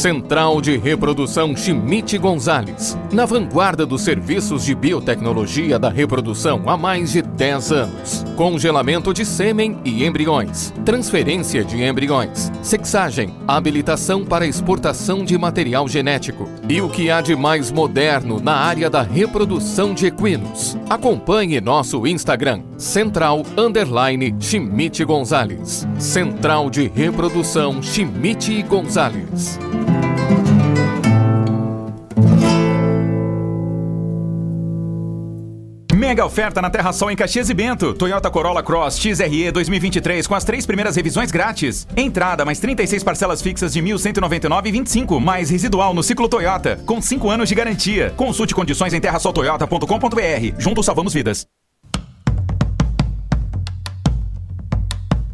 Central de Reprodução Schmidt Gonzales, na vanguarda dos serviços de biotecnologia da reprodução há mais de 10 anos. Congelamento de sêmen e embriões, transferência de embriões, sexagem, habilitação para exportação de material genético e o que há de mais moderno na área da reprodução de equinos. Acompanhe nosso Instagram, Central Underline Schmidt Gonzales. Central de Reprodução Schmidt Gonzales. Mega oferta na Terra Sol em Caxias e Bento. Toyota Corolla Cross XRE 2023 com as três primeiras revisões grátis. Entrada mais 36 parcelas fixas de 1.199,25 mais residual no ciclo Toyota com 5 anos de garantia. Consulte condições em terrasoltoyota.com.br. Juntos salvamos vidas.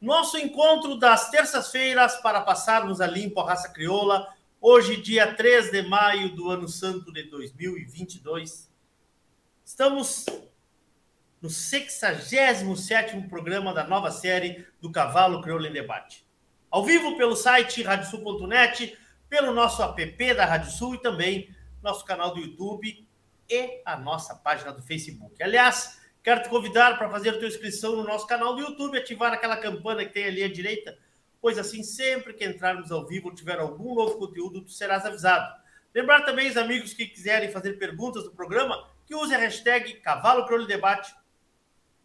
Nosso encontro das terças-feiras para passarmos a limpo a raça crioula, hoje, dia 3 de maio do ano santo de 2022. Estamos no 67 programa da nova série do Cavalo Crioulo em Debate. Ao vivo pelo site radiosul.net pelo nosso app da Rádio Sul e também nosso canal do YouTube e a nossa página do Facebook. Aliás, quero te convidar para fazer a tua inscrição no nosso canal do YouTube, ativar aquela campana que tem ali à direita, pois assim, sempre que entrarmos ao vivo ou tiver algum novo conteúdo, tu serás avisado. Lembrar também os amigos que quiserem fazer perguntas do programa, que use a hashtag Cavalo Crioulo Debate,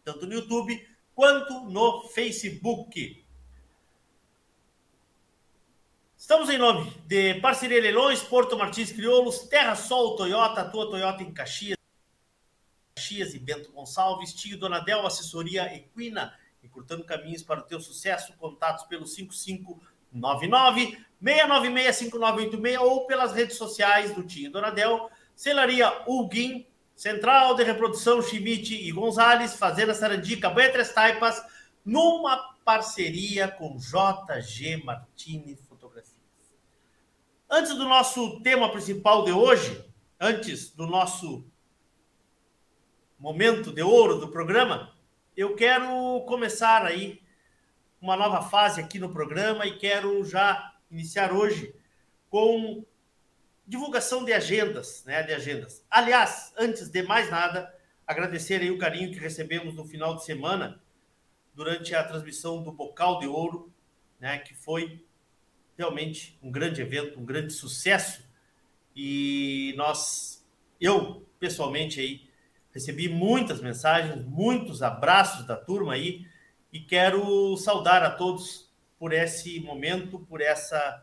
tanto no YouTube quanto no Facebook. Estamos em nome de Parceria Leilões, Porto Martins Crioulos, Terra Sol Toyota, tua Toyota em Caxias, Caxias e Bento Gonçalves, Tio Donadel, Assessoria Equina, encurtando caminhos para o teu sucesso, contatos pelo 5599 696 5986 ou pelas redes sociais do Tio Donadel, Celaria Ulguin, Central de Reprodução Schmidt e Gonzalez, Fazenda Sarandica, Banha Três Taipas, numa parceria com JG Martini Antes do nosso tema principal de hoje, antes do nosso momento de ouro do programa, eu quero começar aí uma nova fase aqui no programa e quero já iniciar hoje com divulgação de agendas, né, de agendas. Aliás, antes de mais nada, agradecer aí o carinho que recebemos no final de semana durante a transmissão do Bocal de Ouro, né, que foi realmente um grande evento, um grande sucesso. E nós, eu pessoalmente aí, recebi muitas mensagens, muitos abraços da turma aí, e quero saudar a todos por esse momento, por essa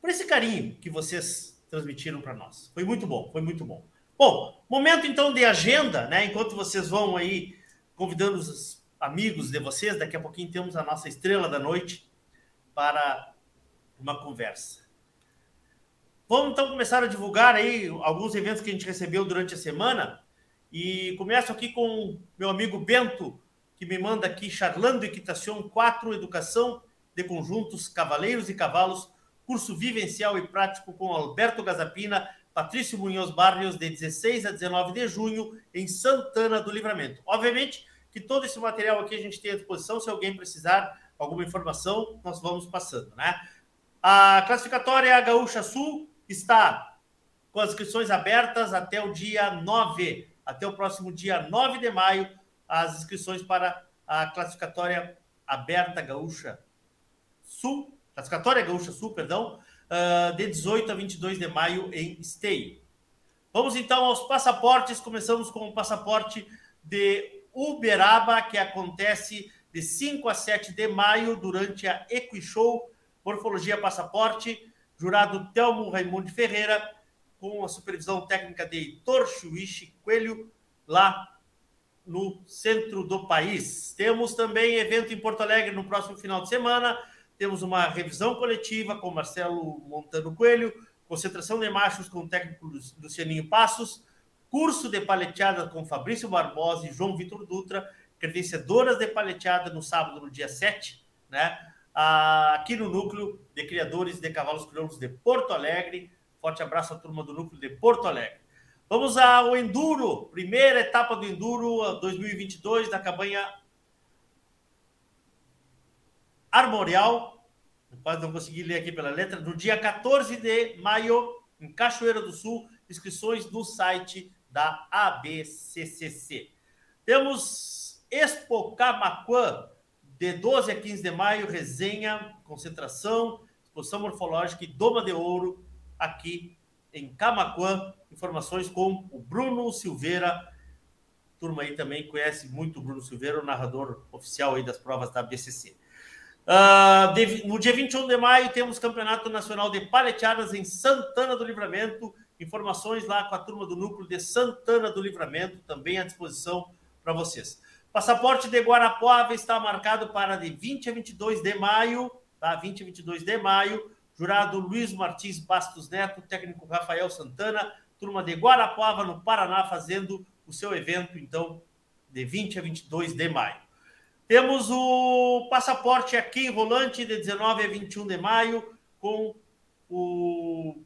por esse carinho que vocês transmitiram para nós. Foi muito bom, foi muito bom. Bom, momento então de agenda, né? Enquanto vocês vão aí convidando os amigos de vocês, daqui a pouquinho temos a nossa estrela da noite, para uma conversa. Vamos então começar a divulgar aí alguns eventos que a gente recebeu durante a semana. E começo aqui com meu amigo Bento, que me manda aqui Charlando Equitação 4 Educação de Conjuntos Cavaleiros e Cavalos, curso vivencial e prático com Alberto Gazapina, Patrício Munhoz Barrios, de 16 a 19 de junho, em Santana do Livramento. Obviamente que todo esse material aqui a gente tem à disposição, se alguém precisar alguma informação, nós vamos passando, né? A classificatória Gaúcha Sul está com as inscrições abertas até o dia 9, até o próximo dia 9 de maio, as inscrições para a classificatória aberta Gaúcha Sul, classificatória Gaúcha Sul, perdão, uh, de 18 a 22 de maio em Stay. Vamos então aos passaportes, começamos com o passaporte de Uberaba, que acontece de 5 a 7 de maio, durante a Equishow Morfologia Passaporte, jurado Telmo Raimundo Ferreira, com a supervisão técnica de Heitor Chuichi Coelho, lá no centro do país. Temos também evento em Porto Alegre no próximo final de semana. Temos uma revisão coletiva com Marcelo Montano Coelho, concentração de machos com o técnico Lucianinho Passos, curso de paleteada com Fabrício Barbosa e João Vitor Dutra credenciadoras de paleteada no sábado, no dia 7, né? Aqui no núcleo de criadores de cavalos crioulos de Porto Alegre. Forte abraço à turma do núcleo de Porto Alegre. Vamos ao Enduro, primeira etapa do Enduro 2022 da campanha Armorial. Quase não consegui ler aqui pela letra. No dia 14 de maio, em Cachoeira do Sul, inscrições no site da ABCCC. Temos Expo de 12 a 15 de maio, resenha, concentração, exposição morfológica e doma de ouro aqui em Camacuã. Informações com o Bruno Silveira. Turma aí também conhece muito o Bruno Silveira, o narrador oficial aí das provas da BCC. Uh, ah, de, no dia 21 de maio temos Campeonato Nacional de Paleteadas em Santana do Livramento. Informações lá com a turma do núcleo de Santana do Livramento, também à disposição para vocês. Passaporte de Guarapuava está marcado para de 20 a 22 de maio, tá? 20 a 22 de maio, jurado Luiz Martins Bastos Neto, técnico Rafael Santana, turma de Guarapuava, no Paraná, fazendo o seu evento, então, de 20 a 22 de maio. Temos o passaporte aqui em Rolante, de 19 a 21 de maio, com o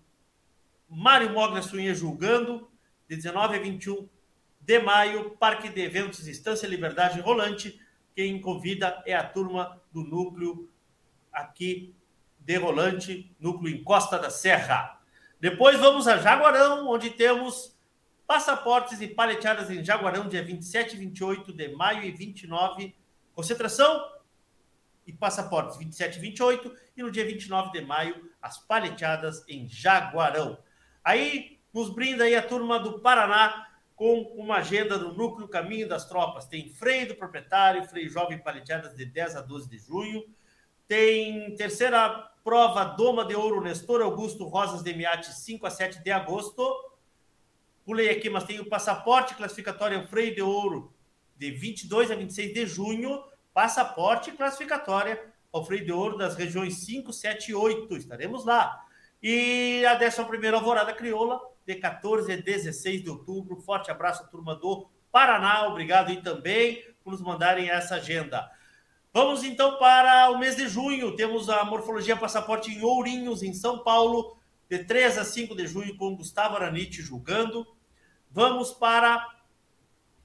Mário Moglia Sunha julgando, de 19 a 21 de maio, Parque de Eventos Estância Liberdade Rolante. Quem convida é a turma do núcleo aqui de Rolante, núcleo em Costa da Serra. Depois vamos a Jaguarão, onde temos passaportes e paleteadas em Jaguarão, dia 27 e 28 de maio e 29. Concentração e passaportes 27 e 28. E no dia 29 de maio, as paleteadas em Jaguarão. Aí nos brinda aí a turma do Paraná com uma agenda do Núcleo Caminho das Tropas. Tem freio do proprietário, freio jovem paleteadas de 10 a 12 de junho. Tem terceira prova Doma de Ouro Nestor Augusto Rosas de Miate, 5 a 7 de agosto. Pulei aqui, mas tem o passaporte classificatório Freio de Ouro de 22 a 26 de junho. Passaporte classificatória ao Freio de Ouro das regiões 5, 7 e 8. Estaremos lá. E a 11 Alvorada Crioula, de 14 a 16 de outubro. Forte abraço, turma do Paraná. Obrigado e também por nos mandarem essa agenda. Vamos então para o mês de junho. Temos a Morfologia Passaporte em Ourinhos, em São Paulo, de 3 a 5 de junho, com Gustavo Aranite julgando. Vamos para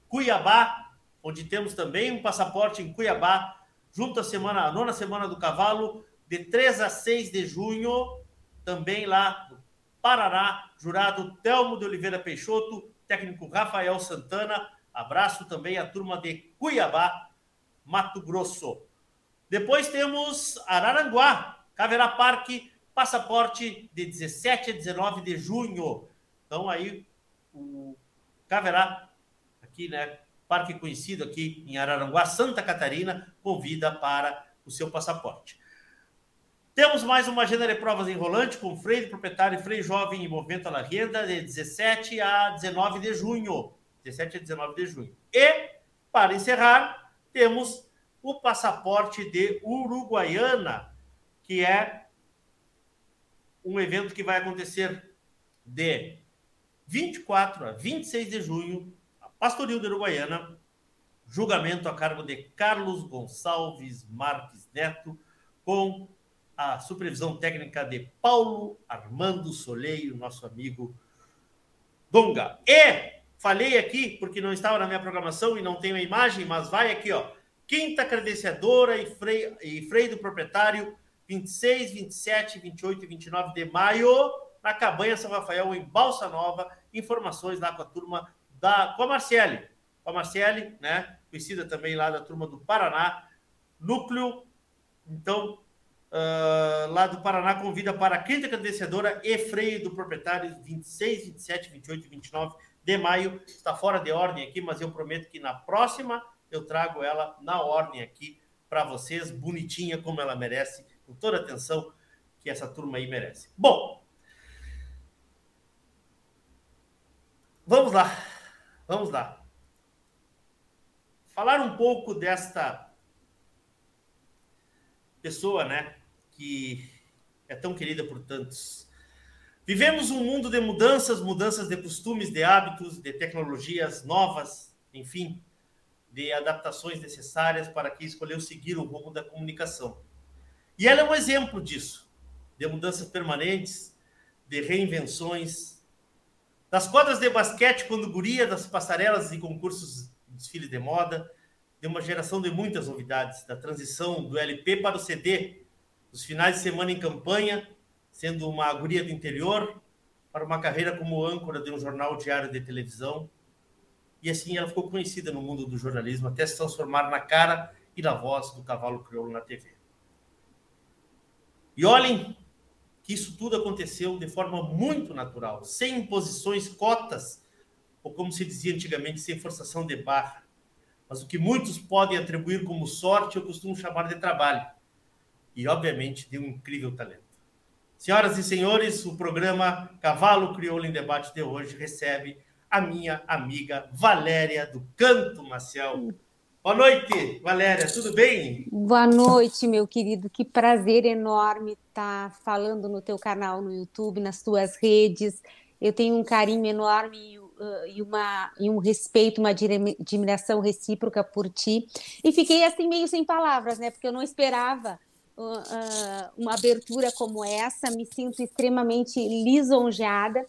Cuiabá, onde temos também um passaporte em Cuiabá, junto à semana, a nona semana do cavalo, de 3 a 6 de junho, também lá no Paraná, jurado Telmo de Oliveira Peixoto, técnico Rafael Santana. Abraço também à turma de Cuiabá, Mato Grosso. Depois temos Araranguá, Caverá Parque, passaporte de 17 a 19 de junho. Então aí o Caverá, aqui, né? Parque conhecido aqui em Araranguá, Santa Catarina, convida para o seu passaporte. Temos mais uma agenda de provas enrolante com freio proprietário e freio jovem em movimento à renda de 17 a 19 de junho. 17 a 19 de junho. E, para encerrar, temos o passaporte de Uruguaiana, que é um evento que vai acontecer de 24 a 26 de junho, a Pastoril de Uruguaiana, julgamento a cargo de Carlos Gonçalves Marques Neto, com a supervisão técnica de Paulo Armando Soleiro, nosso amigo Donga. E falei aqui, porque não estava na minha programação e não tenho a imagem, mas vai aqui, ó. Quinta credenciadora e freio, e freio do proprietário, 26, 27, 28 e 29 de maio, na Cabanha São Rafael, em Balsa Nova. Informações lá com a turma da. com a Marciele. Com a Marciele, né? Conhecida também lá da turma do Paraná. Núcleo. Então, uh, lá do Paraná convida para quinta credenciadora e freio do proprietário 26, 27, 28 e 29 de maio. Está fora de ordem aqui, mas eu prometo que na próxima eu trago ela na ordem aqui para vocês, bonitinha como ela merece, com toda a atenção que essa turma aí merece. Bom, vamos lá, vamos lá. Falar um pouco desta pessoa, né, que é tão querida por tantos. Vivemos um mundo de mudanças, mudanças de costumes, de hábitos, de tecnologias novas, enfim, de adaptações necessárias para quem escolheu seguir o rumo da comunicação. E ela é um exemplo disso, de mudanças permanentes, de reinvenções, das quadras de basquete quando guria, das passarelas e concursos de desfile de moda, de uma geração de muitas novidades, da transição do LP para o CD, os finais de semana em campanha, sendo uma guria do interior, para uma carreira como âncora de um jornal diário de televisão. E assim ela ficou conhecida no mundo do jornalismo, até se transformar na cara e na voz do cavalo crioulo na TV. E olhem que isso tudo aconteceu de forma muito natural, sem imposições, cotas, ou como se dizia antigamente, sem forçação de barra. Mas o que muitos podem atribuir como sorte, eu costumo chamar de trabalho e, obviamente, de um incrível talento. Senhoras e senhores, o programa Cavalo Crioulo em Debate de hoje recebe a minha amiga Valéria do Canto Maciel. Boa noite, Valéria, tudo bem? Boa noite, meu querido. Que prazer enorme estar falando no teu canal no YouTube, nas tuas redes. Eu tenho um carinho enorme uh, e, uma, e um respeito, uma admiração recíproca por ti. E fiquei assim meio sem palavras, né? Porque eu não esperava uh, uh, uma abertura como essa. Me sinto extremamente lisonjeada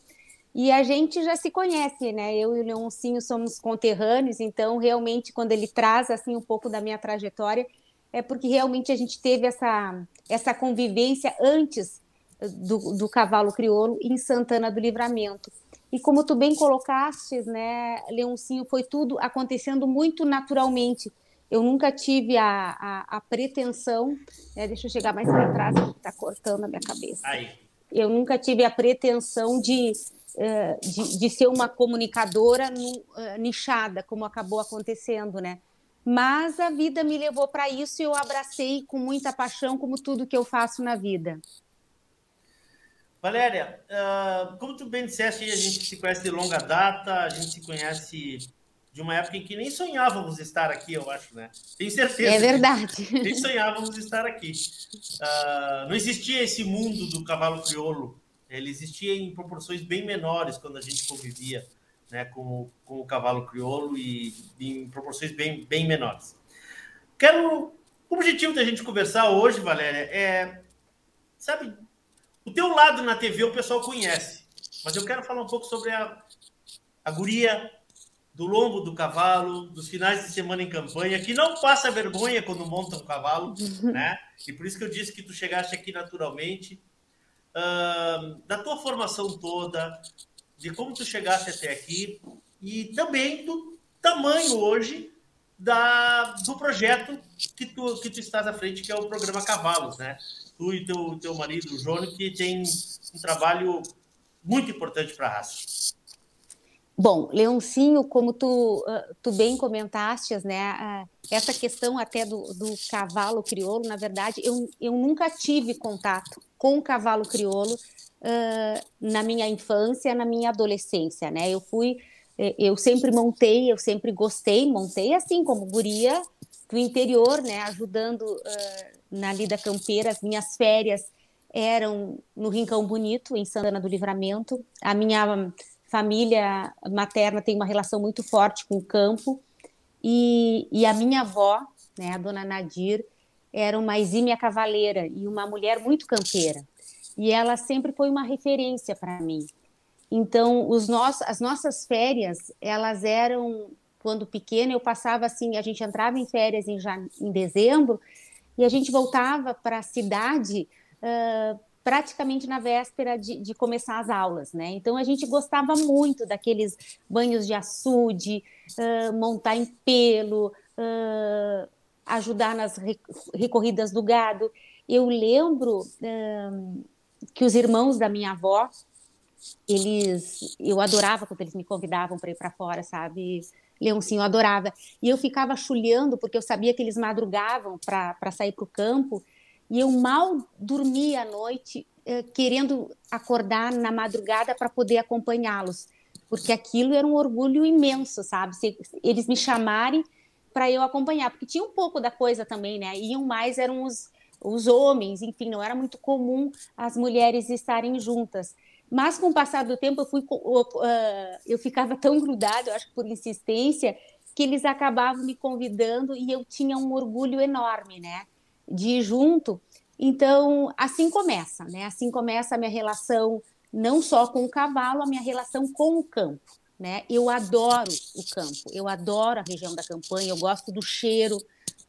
e a gente já se conhece, né? Eu e o Leoncinho somos conterrâneos, então realmente quando ele traz assim um pouco da minha trajetória, é porque realmente a gente teve essa, essa convivência antes do, do cavalo crioulo em Santana do Livramento. E como tu bem colocaste, né, Leoncinho, foi tudo acontecendo muito naturalmente. Eu nunca tive a, a, a pretensão, né, deixa eu chegar mais para trás, está cortando a minha cabeça. Aí. Eu nunca tive a pretensão de eh, de, de, ser uma comunicadora uh, nichada, como acabou acontecendo, né? Mas a vida me levou para isso e eu abracei com muita paixão, como tudo que eu faço na vida. Valéria, uh, como tu bem disseste, a gente se conhece de longa data, a gente se conhece de uma época em que nem sonhávamos estar aqui, eu acho, né? Tenho certeza. É verdade. Nem sonhávamos estar aqui. Uh, não existia esse mundo do cavalo crioulo ele existia em proporções bem menores quando a gente convivia né, com, com o cavalo crioulo e em proporções bem, bem menores. Quero. O objetivo da gente conversar hoje, Valéria, é. Sabe, o teu lado na TV o pessoal conhece, mas eu quero falar um pouco sobre a, a guria do lombo do cavalo, dos finais de semana em campanha, que não passa vergonha quando monta um cavalo, né? E por isso que eu disse que tu chegaste aqui naturalmente uh, da tua formação toda, de como tu chegaste até aqui e também do tamanho hoje da, do projeto que tu, que tu estás à frente, que é o programa Cavalos, né? Tu e teu, teu marido, o Jônio, que tem um trabalho muito importante para a raça. Bom, Leoncinho, como tu, tu bem comentaste, né, essa questão até do, do cavalo crioulo, na verdade, eu, eu nunca tive contato com o cavalo crioulo uh, na minha infância, na minha adolescência, né? Eu fui, eh, eu sempre montei, eu sempre gostei, montei assim como guria do interior, né? Ajudando uh, na lida campeira, as minhas férias eram no Rincão Bonito, em Santana do Livramento. A minha família materna tem uma relação muito forte com o campo. E, e a minha avó, né, a dona Nadir, era uma exímia cavaleira e uma mulher muito campeira. E ela sempre foi uma referência para mim. Então, os nossos, as nossas férias, elas eram quando pequena, eu passava assim, a gente entrava em férias em, em dezembro e a gente voltava para a cidade uh, praticamente na véspera de, de, começar as aulas, né? Então a gente gostava muito daqueles banhos de açude, uh, montar em pelo, uh, ajudar nas recorridas do gado. Eu lembro um, que os irmãos da minha avó, eles, eu adorava quando eles me convidavam para ir para fora, sabe? Leoncinho, adorava. E eu ficava chulhando, porque eu sabia que eles madrugavam para sair para o campo, e eu mal dormia à noite, eh, querendo acordar na madrugada para poder acompanhá-los, porque aquilo era um orgulho imenso, sabe? Se eles me chamarem para eu acompanhar, porque tinha um pouco da coisa também, né? Iam mais eram os, os homens, enfim, não era muito comum as mulheres estarem juntas. Mas com o passar do tempo eu fui eu ficava tão grudada, eu acho que por insistência, que eles acabavam me convidando e eu tinha um orgulho enorme, né, de ir junto. Então, assim começa, né? Assim começa a minha relação não só com o cavalo, a minha relação com o campo. Né? Eu adoro o campo, eu adoro a região da campanha, eu gosto do cheiro,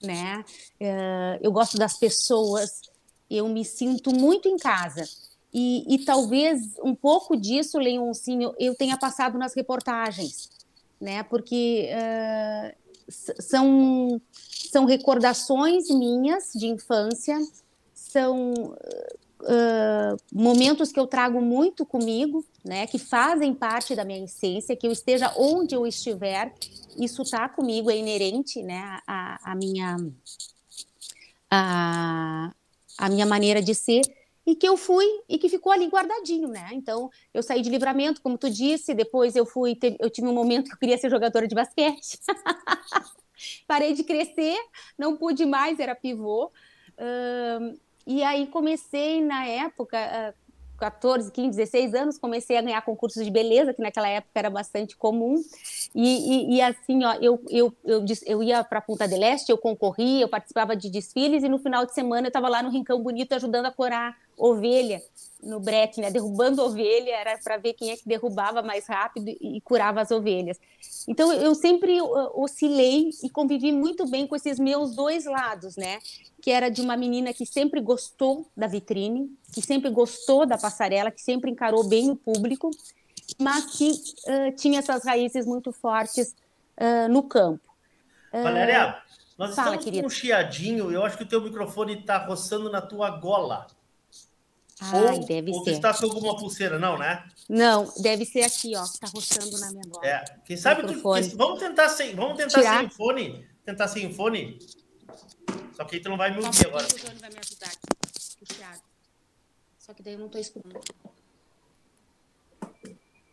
né? Uh, eu gosto das pessoas, eu me sinto muito em casa. E, e talvez um pouco disso, Leoncinho, eu tenha passado nas reportagens, né? Porque uh, são, são recordações minhas de infância, são uh, momentos que eu trago muito comigo, né, que fazem parte da minha essência, que eu esteja onde eu estiver, isso está comigo, é inerente, né, a, a minha a, a minha maneira de ser e que eu fui e que ficou ali guardadinho, né? Então, eu saí de livramento, como tu disse, depois eu fui, eu tive um momento que eu queria ser jogadora de basquete. parei de crescer, não pude mais, era pivô. Uh, e aí comecei na época, uh, 14, 15, 16 anos, comecei a ganhar concursos de beleza, que naquela época era bastante comum. E, e, e assim, ó, eu, eu, eu, eu ia para Punta del Este, eu concorria, eu participava de desfiles, e no final de semana eu estava lá no Rincão Bonito ajudando a corar ovelha no brete, né? Derrubando ovelha, era para ver quem é que derrubava mais rápido e curava as ovelhas. Então eu sempre oscilei e convivi muito bem com esses meus dois lados, né? Que era de uma menina que sempre gostou da vitrine, que sempre gostou da passarela, que sempre encarou bem o público, mas que uh, tinha essas raízes muito fortes uh, no campo. Valéria, nós Fala, estamos querido. com um chiadinho, eu acho que o teu microfone está roçando na tua gola. Ai, ou, deve ou ser. está com alguma pulseira, não, né? Não, deve ser aqui, ó, que tá roçando na minha bola. É, quem sabe tu, vamos tentar sem, vamos tentar Tirar. sem fone, tentar sem fone. Só que aí tu não vai me ouvir agora. O Johnny vai me ajudar aqui, Só que daí eu não tô escutando.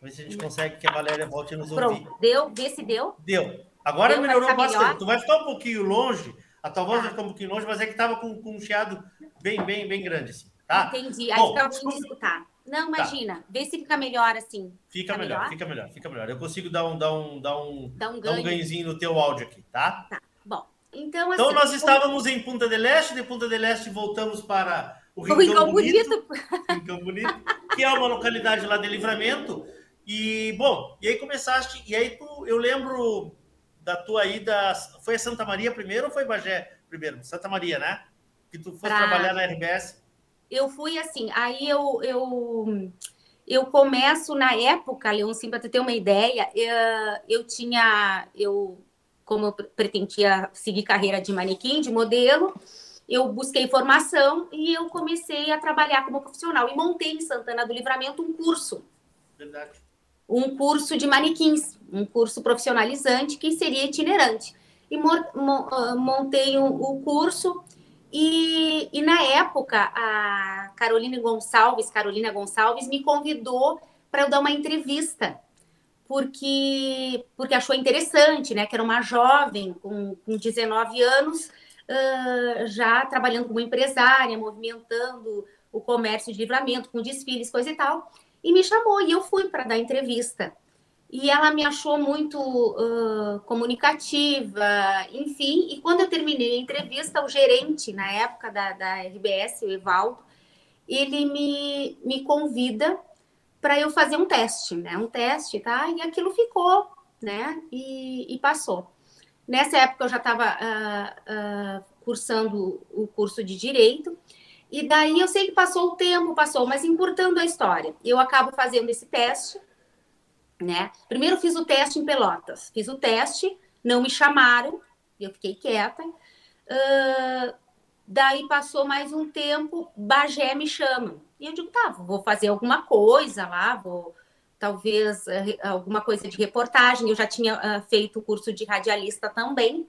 Vamos ver se a gente consegue que a Valéria volte a nos ouvir. Pronto, deu? Vê se deu. Deu. Agora deu, melhorou bastante. Melhor? Tu vai ficar um pouquinho longe, a tua voz tá. vai ficar um pouquinho longe, mas é que tava com, com um chiado bem, bem, bem grande, assim. Tá? Entendi. Aí fica ruim de escutar. Não, tá. imagina. Tá. Vê se fica melhor assim. Fica, melhor, melhor, fica melhor, fica melhor. Eu consigo dar um, dar um, dar um, dá um, ganho. Dar um ganhozinho no teu áudio aqui, tá? Tá. Bom. Então, então assim, então nós estávamos em Punta del Este, de Punta del Este voltamos para o Rincão, o Rincão Bonito, Bonito. Rincão Bonito, que é uma localidade lá de Livramento. E bom, e aí começaste, e aí tu, eu lembro da tua ida, foi a Santa Maria primeiro ou foi Bagé primeiro? Santa Maria, né? Que tu foste pra... trabalhar na RBS eu fui assim, aí eu, eu, eu começo na época, Leoncinho, para ter uma ideia, eu, eu tinha, eu, como eu pretendia seguir carreira de manequim, de modelo, eu busquei formação e eu comecei a trabalhar como profissional e montei em Santana do Livramento um curso. Verdade. Um curso de manequins, um curso profissionalizante que seria itinerante. E ah, montei o curso e, e na época, a Carolina Gonçalves, Carolina Gonçalves, me convidou para eu dar uma entrevista, porque, porque achou interessante, né? Que era uma jovem com, com 19 anos, uh, já trabalhando como empresária, movimentando o comércio de livramento, com desfiles, coisa e tal. E me chamou, e eu fui para dar entrevista e ela me achou muito uh, comunicativa, enfim. E quando eu terminei a entrevista, o gerente, na época da, da RBS, o Evaldo, ele me, me convida para eu fazer um teste, né? Um teste, tá? E aquilo ficou, né? E, e passou. Nessa época eu já estava uh, uh, cursando o curso de Direito, e daí eu sei que passou o tempo, passou, mas encurtando a história, eu acabo fazendo esse teste, né? Primeiro fiz o teste em Pelotas, fiz o teste, não me chamaram, eu fiquei quieta. Uh, daí passou mais um tempo, Bagé me chama. E eu digo, tá, vou fazer alguma coisa lá, vou talvez uh, alguma coisa de reportagem. Eu já tinha uh, feito o curso de radialista também.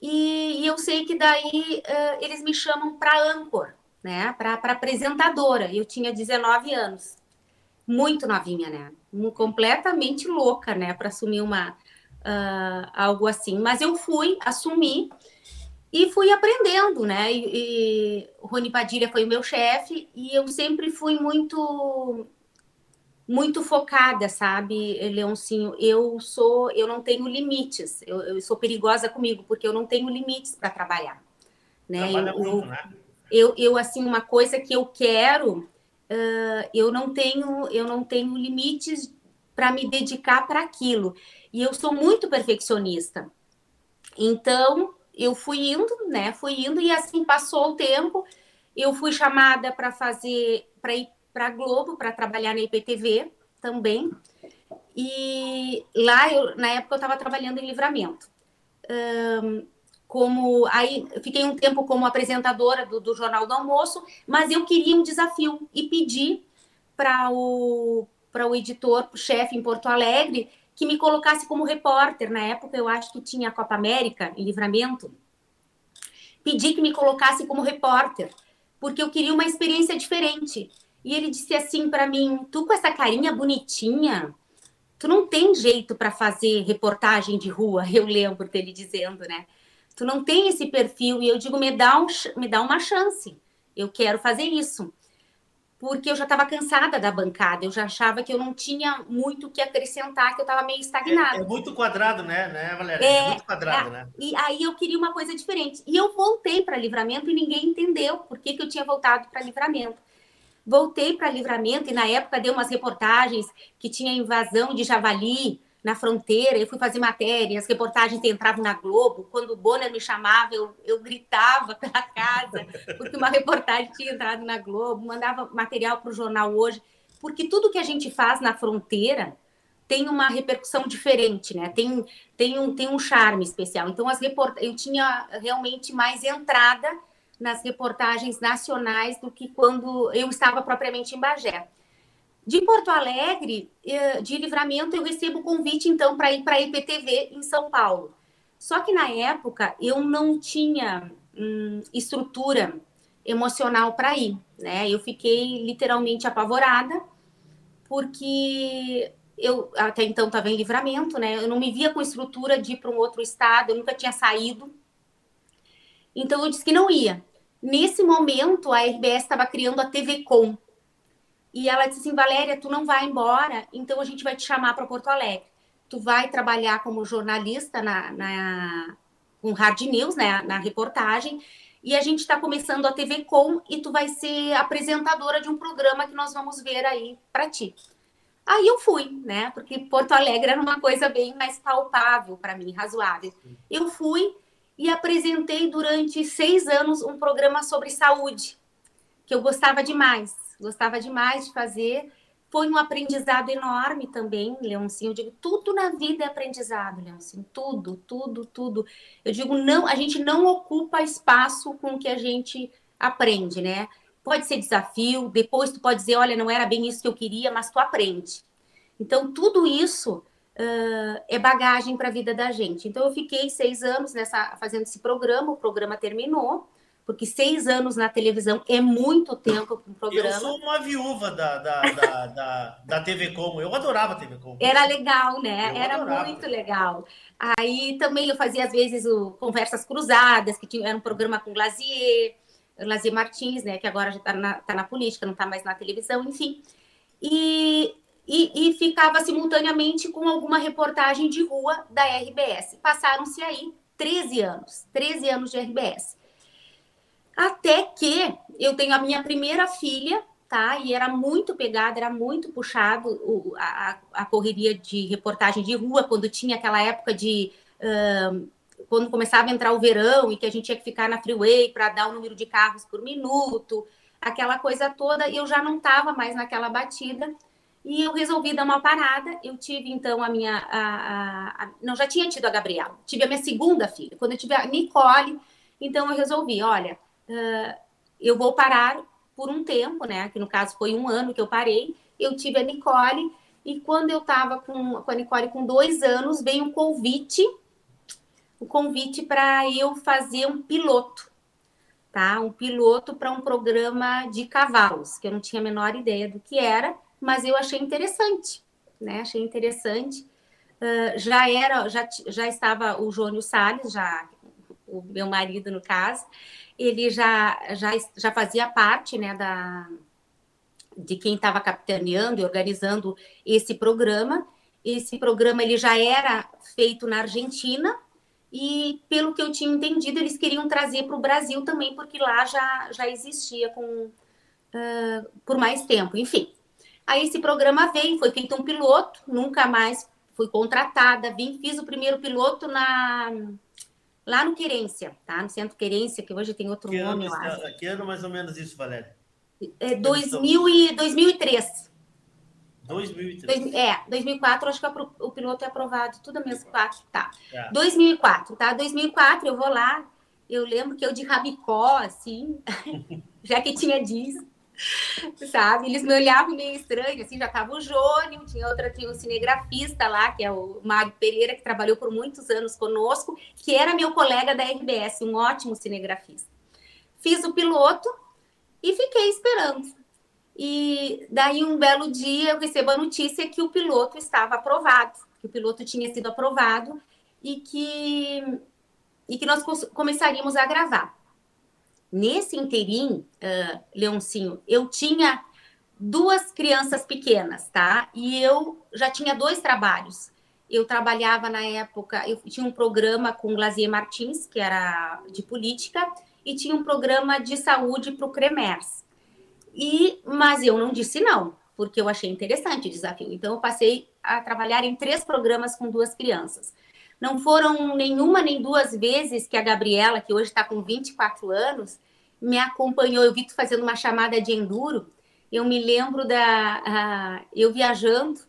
E, e eu sei que daí eles me chamam para âncora, né? Para apresentadora. Eu tinha 19 anos muito novinha, né? Completamente louca, né? Para assumir uma uh, algo assim. Mas eu fui assumir e fui aprendendo, né? E, e Rony Padilha foi o meu chefe e eu sempre fui muito muito focada, sabe, Leoncinho? Eu sou, eu não tenho limites. Eu, eu sou perigosa comigo porque eu não tenho limites para trabalhar, né? Eu, muito, eu, né? Eu, eu, assim, uma coisa que eu quero uh, eu não tenho eu não tenho limites para me dedicar para aquilo. E eu sou muito perfeccionista. Então eu fui indo né fui indo e assim passou o tempo eu fui chamada para fazer para ir para Globo para trabalhar na IPTV também. E lá eu, na época eu estava trabalhando em livramento. Um, como aí fiquei um tempo como apresentadora do, do Jornal do Almoço, mas eu queria um desafio e pedi para o para o editor, o chefe em Porto Alegre, que me colocasse como repórter. Na época eu acho que tinha a Copa América em Livramento. Pedi que me colocasse como repórter, porque eu queria uma experiência diferente. E ele disse assim para mim: "Tu com essa carinha bonitinha, tu não tem jeito para fazer reportagem de rua, eu lembro dele dizendo, né? Tu não tem esse perfil e eu digo, me dá, um, me dá uma chance. Eu quero fazer isso. Porque eu já estava cansada da bancada, eu já achava que eu não tinha muito o que acrescentar, que eu estava meio estagnada. É, é, muito quadrado, né, né Valéria? É, é muito quadrado, é, né? E aí eu queria uma coisa diferente. E eu voltei para livramento e ninguém entendeu por que, que eu tinha voltado para livramento. Voltei para Livramento e na época deu umas reportagens que tinha invasão de javali na fronteira. Eu fui fazer matéria, as reportagens entravam na Globo. Quando o Bonner me chamava, eu, eu gritava pela casa, porque uma reportagem tinha entrado na Globo, mandava material para o jornal hoje. Porque tudo que a gente faz na fronteira tem uma repercussão diferente, né? Tem, tem, um, tem um charme especial. Então, as report... eu tinha realmente mais entrada nas reportagens nacionais do que quando eu estava propriamente em Bagé. De Porto Alegre, eh, de livramento, eu recebo convite, então, para ir para a IPTV em São Paulo. Só que na época eu não tinha hum, estrutura emocional para ir, né? Eu fiquei literalmente apavorada, porque eu até então estava em livramento, né? Eu não me via com estrutura de ir para um outro estado, eu nunca tinha saído então eu disse que não ia. Nesse momento, a RBS estava criando a TV Com. E ela disse assim: Valéria, tu não vai embora, então a gente vai te chamar para Porto Alegre. Tu vai trabalhar como jornalista na, na com Hard News, né, na reportagem, e a gente está começando a TV Com e tu vai ser apresentadora de um programa que nós vamos ver aí para ti. Aí eu fui, né? Porque Porto Alegre era uma coisa bem mais palpável para mim, razoável. Eu fui e apresentei durante seis anos um programa sobre saúde, que eu gostava demais, gostava demais de fazer. Foi um aprendizado enorme também, Leoncinho. Eu digo, tudo na vida é aprendizado, Leoncinho. Tudo, tudo, tudo. Eu digo, não, a gente não ocupa espaço com o que a gente aprende, né? Pode ser desafio, depois tu pode dizer, olha, não era bem isso que eu queria, mas tu aprende. Então, tudo isso uh, é bagagem para a vida da gente. Então, eu fiquei seis anos nessa, fazendo esse programa, o programa terminou, porque seis anos na televisão é muito tempo para um programa. Eu sou uma viúva da, da, da, da, da TV Como, eu adorava a TV Como. Era legal, né? Eu Era adorava. muito legal. Aí também eu fazia, às vezes, o Conversas Cruzadas, que tinha, era um programa com Glazier, Glazier Martins, né? Que agora já está na, tá na política, não está mais na televisão, enfim. E e, e, ficava simultaneamente com alguma reportagem de rua da RBS. Passaram-se aí 13 anos, 13 anos de RBS. Até que eu tenho a minha primeira filha, tá? E era muito pegada, era muito puxado o, a, a correria de reportagem de rua, quando tinha aquela época de. Uh, quando começava a entrar o verão e que a gente tinha que ficar na freeway para dar o número de carros por minuto, aquela coisa toda, eu já não estava mais naquela batida e eu resolvi dar uma parada. Eu tive, então, a minha. A, a, não, já tinha tido a Gabriela. Tive a minha segunda filha. Quando eu tive a Nicole, então eu resolvi: olha, uh, eu vou parar por um tempo, né? Que no caso foi um ano que eu parei. Eu tive a Nicole. E quando eu estava com, com a Nicole com dois anos, veio um convite o um convite para eu fazer um piloto, tá? Um piloto para um programa de cavalos, que eu não tinha a menor ideia do que era mas eu achei interessante, né? Achei interessante. Uh, já era, já, já estava o Jônio Salles, já o meu marido no caso, ele já, já, já fazia parte, né, da, de quem estava capitaneando e organizando esse programa. Esse programa ele já era feito na Argentina e, pelo que eu tinha entendido, eles queriam trazer para o Brasil também, porque lá já, já existia com, uh, por mais tempo. Enfim, Aí esse programa veio, foi feito um piloto, nunca mais fui contratada, vim, fiz o primeiro piloto na lá no Querência, tá? No Centro Querência, que hoje tem outro que nome, ano, eu acho. Que ano mais ou menos isso, Valéria? É, 2000 e, 2003. 2003. É, 2004, acho que o piloto é aprovado, tudo mesmo, quatro, tá. É. 2004, tá? 2004, eu vou lá, eu lembro que eu de rabicó, assim, já que tinha disso sabe? Eles me olhavam meio estranho, assim, já tava o Jônio, tinha outra, tinha um cinegrafista lá, que é o Mário Pereira, que trabalhou por muitos anos conosco, que era meu colega da RBS, um ótimo cinegrafista. Fiz o piloto e fiquei esperando. E daí, um belo dia, eu recebo a notícia que o piloto estava aprovado, que o piloto tinha sido aprovado e que, e que nós começaríamos a gravar. Nesse interim, uh, Leoncinho, eu tinha duas crianças pequenas, tá? E eu já tinha dois trabalhos. Eu trabalhava na época, eu tinha um programa com Glazier Martins, que era de política, e tinha um programa de saúde para o CREMERS. E, mas eu não disse não, porque eu achei interessante o desafio. Então, eu passei a trabalhar em três programas com duas crianças. Não foram nenhuma nem duas vezes que a Gabriela, que hoje está com 24 anos, me acompanhou. Eu vi tu fazendo uma chamada de enduro. Eu me lembro da eu viajando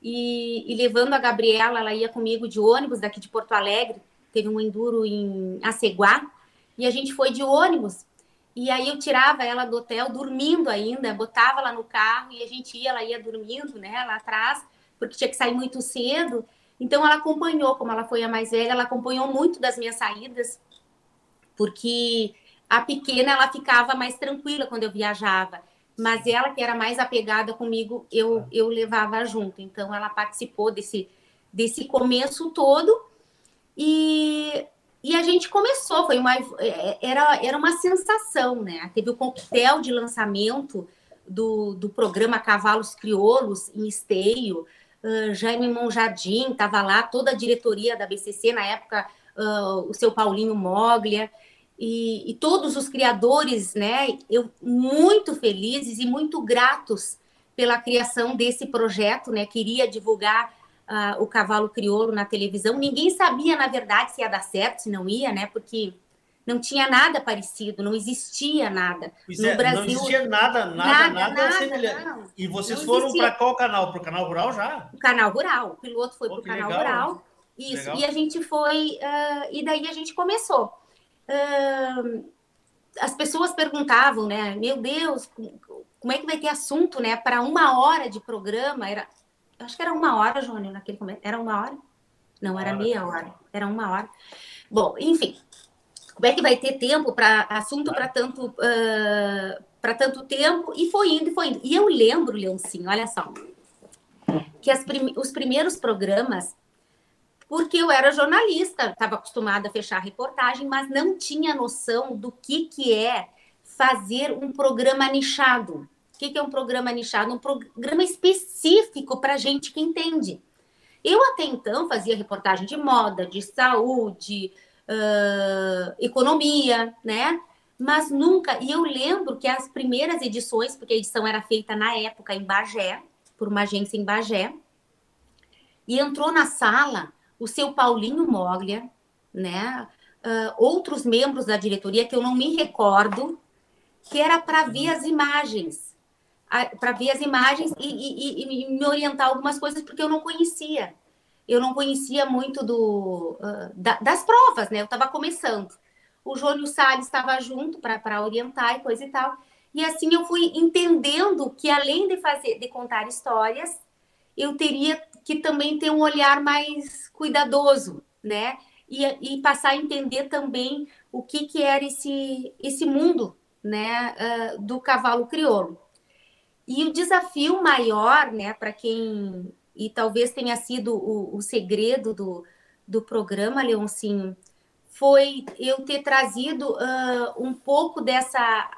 e, e, levando a Gabriela. Ela ia comigo de ônibus daqui de Porto Alegre. Teve um enduro em Aceguá e a gente foi de ônibus. E aí eu tirava ela do hotel dormindo ainda, botava ela no carro e a gente ia, ela ia dormindo, né, lá atrás, porque tinha que sair muito cedo. Então ela acompanhou, como ela foi a mais velha, ela acompanhou muito das minhas saídas, porque a pequena ela ficava mais tranquila quando eu viajava, mas ela que era mais apegada comigo, eu eu levava junto. Então ela participou desse desse começo todo. E e a gente começou, foi uma é, era era uma sensação, né? Teve o coquetel de lançamento do, do programa Cavalos Crioulos em Esteio, uh, Jaime Monjardim estava lá, toda a diretoria da BCC na época, uh, o seu Paulinho Moglia e, e, todos os criadores, né? Eu muito felizes e muito gratos pela criação desse projeto, né? Queria divulgar uh, o cavalo crioulo na televisão. Ninguém sabia, na verdade, se ia dar certo, se não ia, né? Porque não tinha nada parecido, não existia nada. No é, Brasil, não existia nada, nada, nada. nada, e vocês foram para qual canal? Para o canal rural já? O canal rural. O piloto foi para o canal legal, rural. Isso. Legal. E a gente foi. Uh, e daí a gente começou as pessoas perguntavam, né? Meu Deus, como é que vai ter assunto, né? Para uma hora de programa, era, acho que era uma hora, Jônio, naquele momento. Era uma hora? Não, era meia hora. Era uma hora. Bom, enfim, como é que vai ter tempo para assunto para tanto uh, para tanto tempo? E foi indo, e foi indo. E eu lembro, Leoncinho, olha só, que os primeiros programas porque eu era jornalista, estava acostumada a fechar reportagem, mas não tinha noção do que, que é fazer um programa nichado. O que, que é um programa nichado? Um programa específico para gente que entende. Eu até então fazia reportagem de moda, de saúde, uh, economia, né? Mas nunca. E eu lembro que as primeiras edições, porque a edição era feita na época em Bagé, por uma agência em Bagé, e entrou na sala o seu Paulinho Moglia, né? Uh, outros membros da diretoria que eu não me recordo, que era para ver as imagens, para ver as imagens e, e, e, me orientar algumas coisas porque eu não conhecia. Eu não conhecia muito do, uh, da, das provas, né? Eu estava começando. O Jônio Salles estava junto para orientar e coisa e tal. E assim eu fui entendendo que além de fazer, de contar histórias, eu teria que também ter um olhar mais cuidadoso, né? E, e passar a entender também o que, que era esse, esse mundo né, uh, do cavalo crioulo. E o desafio maior, né, para quem, e talvez tenha sido o, o segredo do, do programa, Leoncinho, foi eu ter trazido uh, um pouco dessa,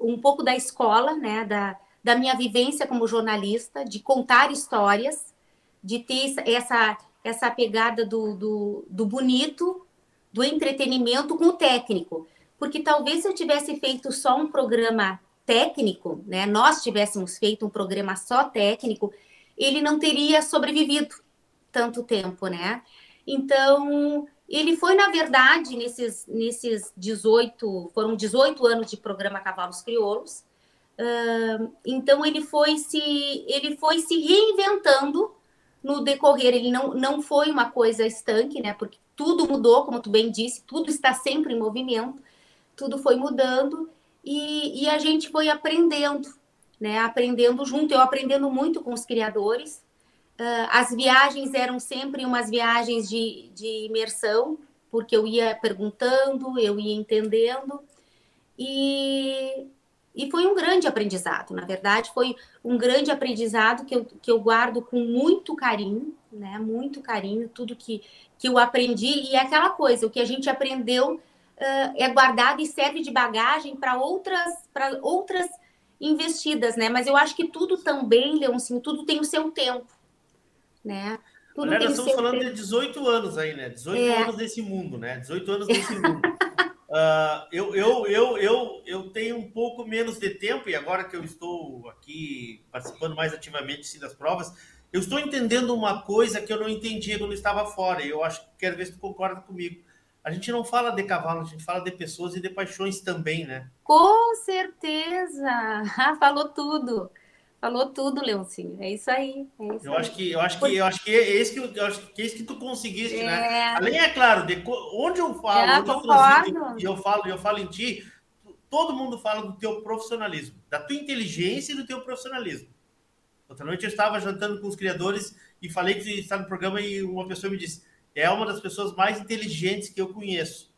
um pouco da escola, né, da, da minha vivência como jornalista, de contar histórias, de ter essa, essa pegada do, do, do bonito, do entretenimento com o técnico. Porque talvez se eu tivesse feito só um programa técnico, né, nós tivéssemos feito um programa só técnico, ele não teria sobrevivido tanto tempo, né? Então, ele foi, na verdade, nesses, nesses 18, foram 18 anos de programa Cavalos Crioulos, uh, então ele foi se, ele foi se reinventando no decorrer, ele não, não foi uma coisa estanque, né? Porque tudo mudou, como tu bem disse, tudo está sempre em movimento, tudo foi mudando e, e a gente foi aprendendo, né? Aprendendo junto, eu aprendendo muito com os criadores. Uh, as viagens eram sempre umas viagens de, de imersão, porque eu ia perguntando, eu ia entendendo. E, E foi um grande aprendizado, na verdade, foi um grande aprendizado que eu, que eu guardo com muito carinho, né? Muito carinho, tudo que, que eu aprendi. E é aquela coisa, o que a gente aprendeu uh, é guardado e serve de bagagem para outras, para outras investidas, né? Mas eu acho que tudo também, Leoncinho, tudo tem o seu tempo, né? Tudo nós estamos falando tempo. de 18 anos aí, né? 18 é. anos desse mundo, né? 18 anos desse mundo. Uh, eu, eu, eu, eu, eu tenho um pouco menos de tempo, e agora que eu estou aqui participando mais ativamente sim, das provas, eu estou entendendo uma coisa que eu não entendia quando estava fora, e eu acho que quero ver se tu concorda comigo. A gente não fala de cavalo, a gente fala de pessoas e de paixões também, né? Com certeza! Falou tudo. Falou tudo, Leoncinho. É isso aí. É isso eu aí. acho que eu acho que eu acho que é esse que eu acho que é esse que tu conseguiste, né? é... né? Além é claro, de onde eu falo, é, onde eu transito, e eu falo, eu falo em ti, todo mundo fala do teu profissionalismo, da tua inteligência e do teu profissionalismo. Outra noite eu estava jantando com os criadores e falei que está no programa e uma pessoa me disse: "É uma das pessoas mais inteligentes que eu conheço".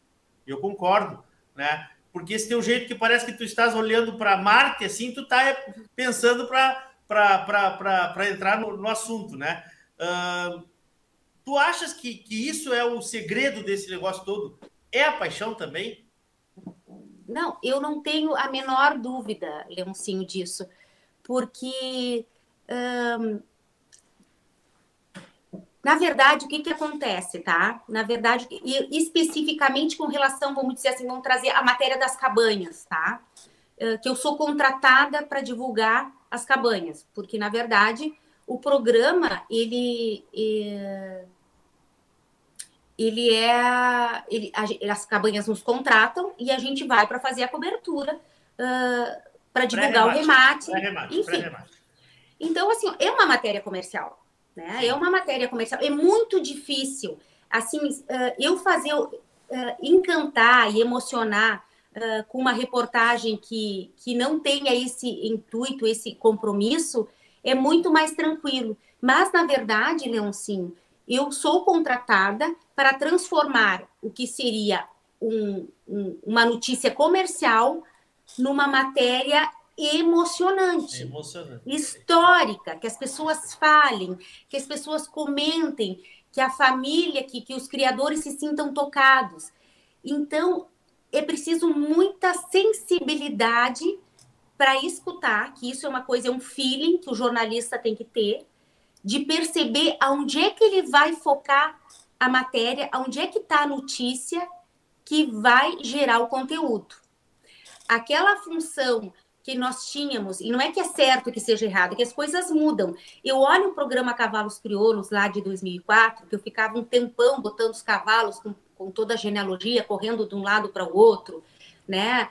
Eu concordo, né? porque esse teu jeito que parece que tu estás olhando para Marte, assim, tu tá pensando para entrar no, no, assunto, né? Uh, tu achas que, que isso é o segredo desse negócio todo? É a paixão também? Não, eu não tenho a menor dúvida, Leoncinho, disso, porque na verdade, o que, que acontece, tá? Na verdade, e especificamente com relação, vamos dizer assim, vamos trazer a matéria das cabanhas, tá? Uh, que eu sou contratada para divulgar as cabanhas, porque, na verdade, o programa, ele... É, ele é... Ele, as cabanhas nos contratam e a gente vai para fazer a cobertura uh, para divulgar o remate. remate enfim. Então, assim, é uma matéria comercial né? É uma matéria comercial. É muito difícil, assim, eu fazer, encantar e emocionar com uma reportagem que, que não tenha esse intuito, esse compromisso, é muito mais tranquilo. Mas, na verdade, Leoncinho, eu sou contratada para transformar o que seria um, um, uma notícia comercial numa matéria emocionante, emocionante, histórica, que as pessoas falem, que as pessoas comentem, que a família, que, que os criadores se sintam tocados. Então, é preciso muita sensibilidade para escutar, que isso é uma coisa, é um feeling que o jornalista tem que ter, de perceber aonde é que ele vai focar a matéria, aonde é que está a notícia que vai gerar o conteúdo. Aquela função que nós tínhamos, e não é que é certo que seja errado, é que as coisas mudam. Eu olho o programa Cavalos Crioulos lá de 2004, que eu ficava um tempão botando os cavalos com, com toda a genealogia, correndo de um lado para o outro, né?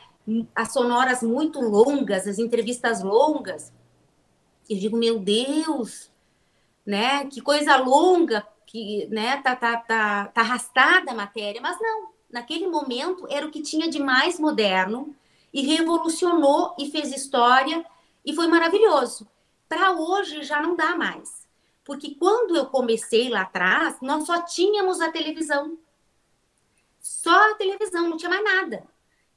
As sonoras muito longas, as entrevistas longas. Eu digo, meu Deus, né? Que coisa longa, que, né? Tá, tá, tá, tá arrastada a matéria, mas não. Naquele momento era o que tinha de mais moderno, e revolucionou e fez história e foi maravilhoso. Para hoje já não dá mais. Porque quando eu comecei lá atrás, nós só tínhamos a televisão. Só a televisão, não tinha mais nada.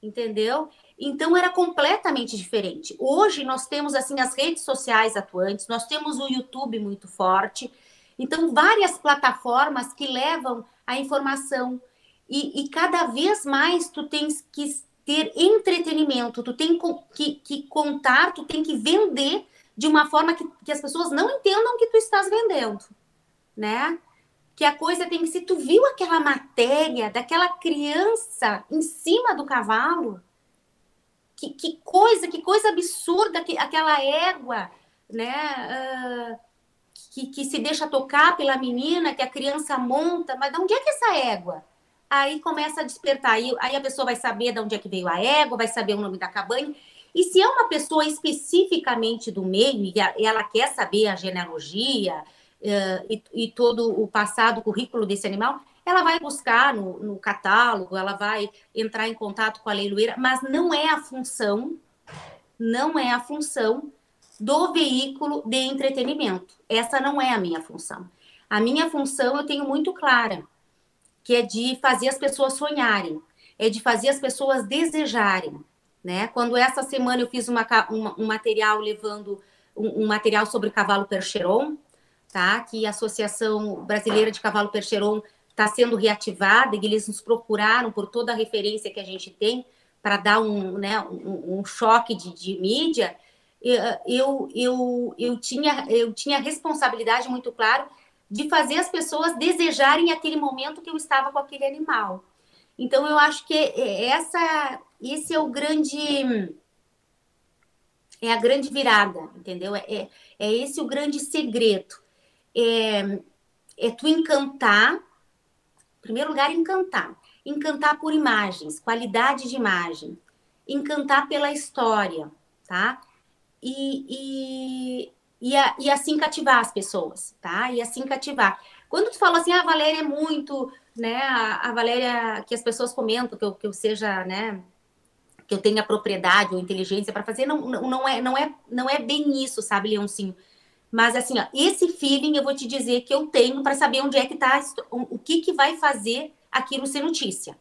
Entendeu? Então era completamente diferente. Hoje nós temos assim as redes sociais atuantes, nós temos o YouTube muito forte. Então várias plataformas que levam a informação e, e cada vez mais tu tens que ter entretenimento, tu tem que, que contar, tu tem que vender de uma forma que, que as pessoas não entendam que tu estás vendendo, né? Que a coisa tem que se tu viu aquela matéria daquela criança em cima do cavalo, que, que coisa, que coisa absurda, que, aquela égua, né? Uh, que, que se deixa tocar pela menina, que a criança monta, mas de onde é que é essa égua? Aí começa a despertar. Aí, aí a pessoa vai saber de onde é que veio a égua, vai saber o nome da cabanha. E se é uma pessoa especificamente do meio e ela quer saber a genealogia uh, e, e, todo o passado, o currículo desse animal, ela vai buscar no, no, catálogo, ela vai entrar em contato com a leiloeira, mas não é a função, não é a função do veículo de entretenimento. Essa não é a minha função. A minha função eu tenho muito clara que é de fazer as pessoas sonharem, é de fazer as pessoas desejarem, né? Quando essa semana eu fiz uma, um material levando um, um, material sobre cavalo percheron, tá? Que a Associação Brasileira de Cavalo Percheron está sendo reativada e eles nos procuraram por toda a referência que a gente tem para dar um, né, um, um choque de, de mídia. Eu, eu, eu, tinha, eu tinha responsabilidade muito claro de fazer as pessoas desejarem aquele momento que eu estava com aquele animal. Então, eu acho que essa, esse é o grande. É a grande virada, entendeu? É, é, é esse o grande segredo. É, é tu encantar, em primeiro lugar, encantar. Encantar por imagens, qualidade de imagem. Encantar pela história, tá? E, e, e, a, e assim cativar as pessoas, tá? E assim cativar. Quando tu falou assim, ah, a Valéria é muito né, a, a Valéria, que as pessoas comentam que eu, que eu seja, né, que eu tenha propriedade ou inteligência para fazer, não, não, não, é, não, é, não é bem isso, sabe, Leoncinho? Mas, assim, ó, esse feeling eu vou te dizer que eu tenho para saber onde é que está, o que, que vai fazer aquilo ser notícia.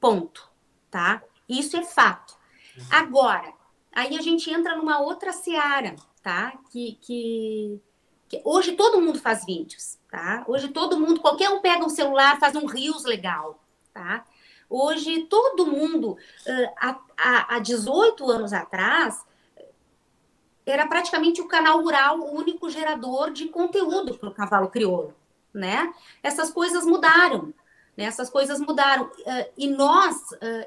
Ponto. Tá? Isso é fato. Agora, aí a gente entra numa outra seara, tá? Que, que, que hoje todo mundo faz vídeos tá? Hoje todo mundo, qualquer um pega um celular, faz um rios legal, tá? Hoje todo mundo, há 18 anos atrás, era praticamente o canal rural o único gerador de conteúdo para o cavalo crioulo, né? Essas coisas mudaram, né? Essas coisas mudaram. E nós,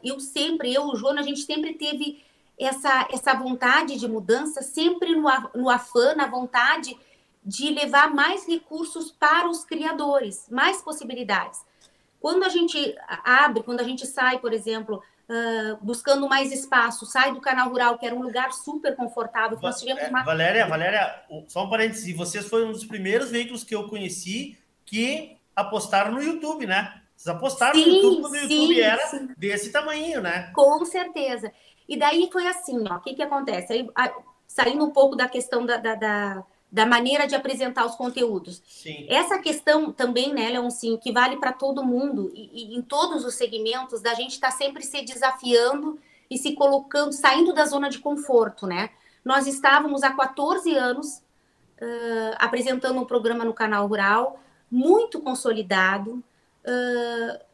eu sempre, eu, o João, a gente sempre teve essa, essa vontade de mudança, sempre no, no afã, na vontade de levar mais recursos para os criadores, mais possibilidades. Quando a gente abre, quando a gente sai, por exemplo, uh, buscando mais espaço, sai do canal rural, que era um lugar super confortável. Nós tivemos é, uma... Valéria, Valéria, só um parênteses, vocês foram um dos primeiros veículos que eu conheci que apostaram no YouTube, né? Vocês apostaram sim, no YouTube quando o YouTube sim, era sim. desse tamanho, né? Com certeza. E daí foi assim, ó, o que que acontece? Aí, saindo um pouco da questão da, da, da da maneira de apresentar os conteúdos. Sim. Essa questão também, né, Leoncinho, que vale para todo mundo e, e, em todos os segmentos, da gente estar tá sempre se desafiando e se colocando, saindo da zona de conforto, né? Nós estávamos há 14 anos uh, apresentando um programa no canal Rural, muito consolidado, uh,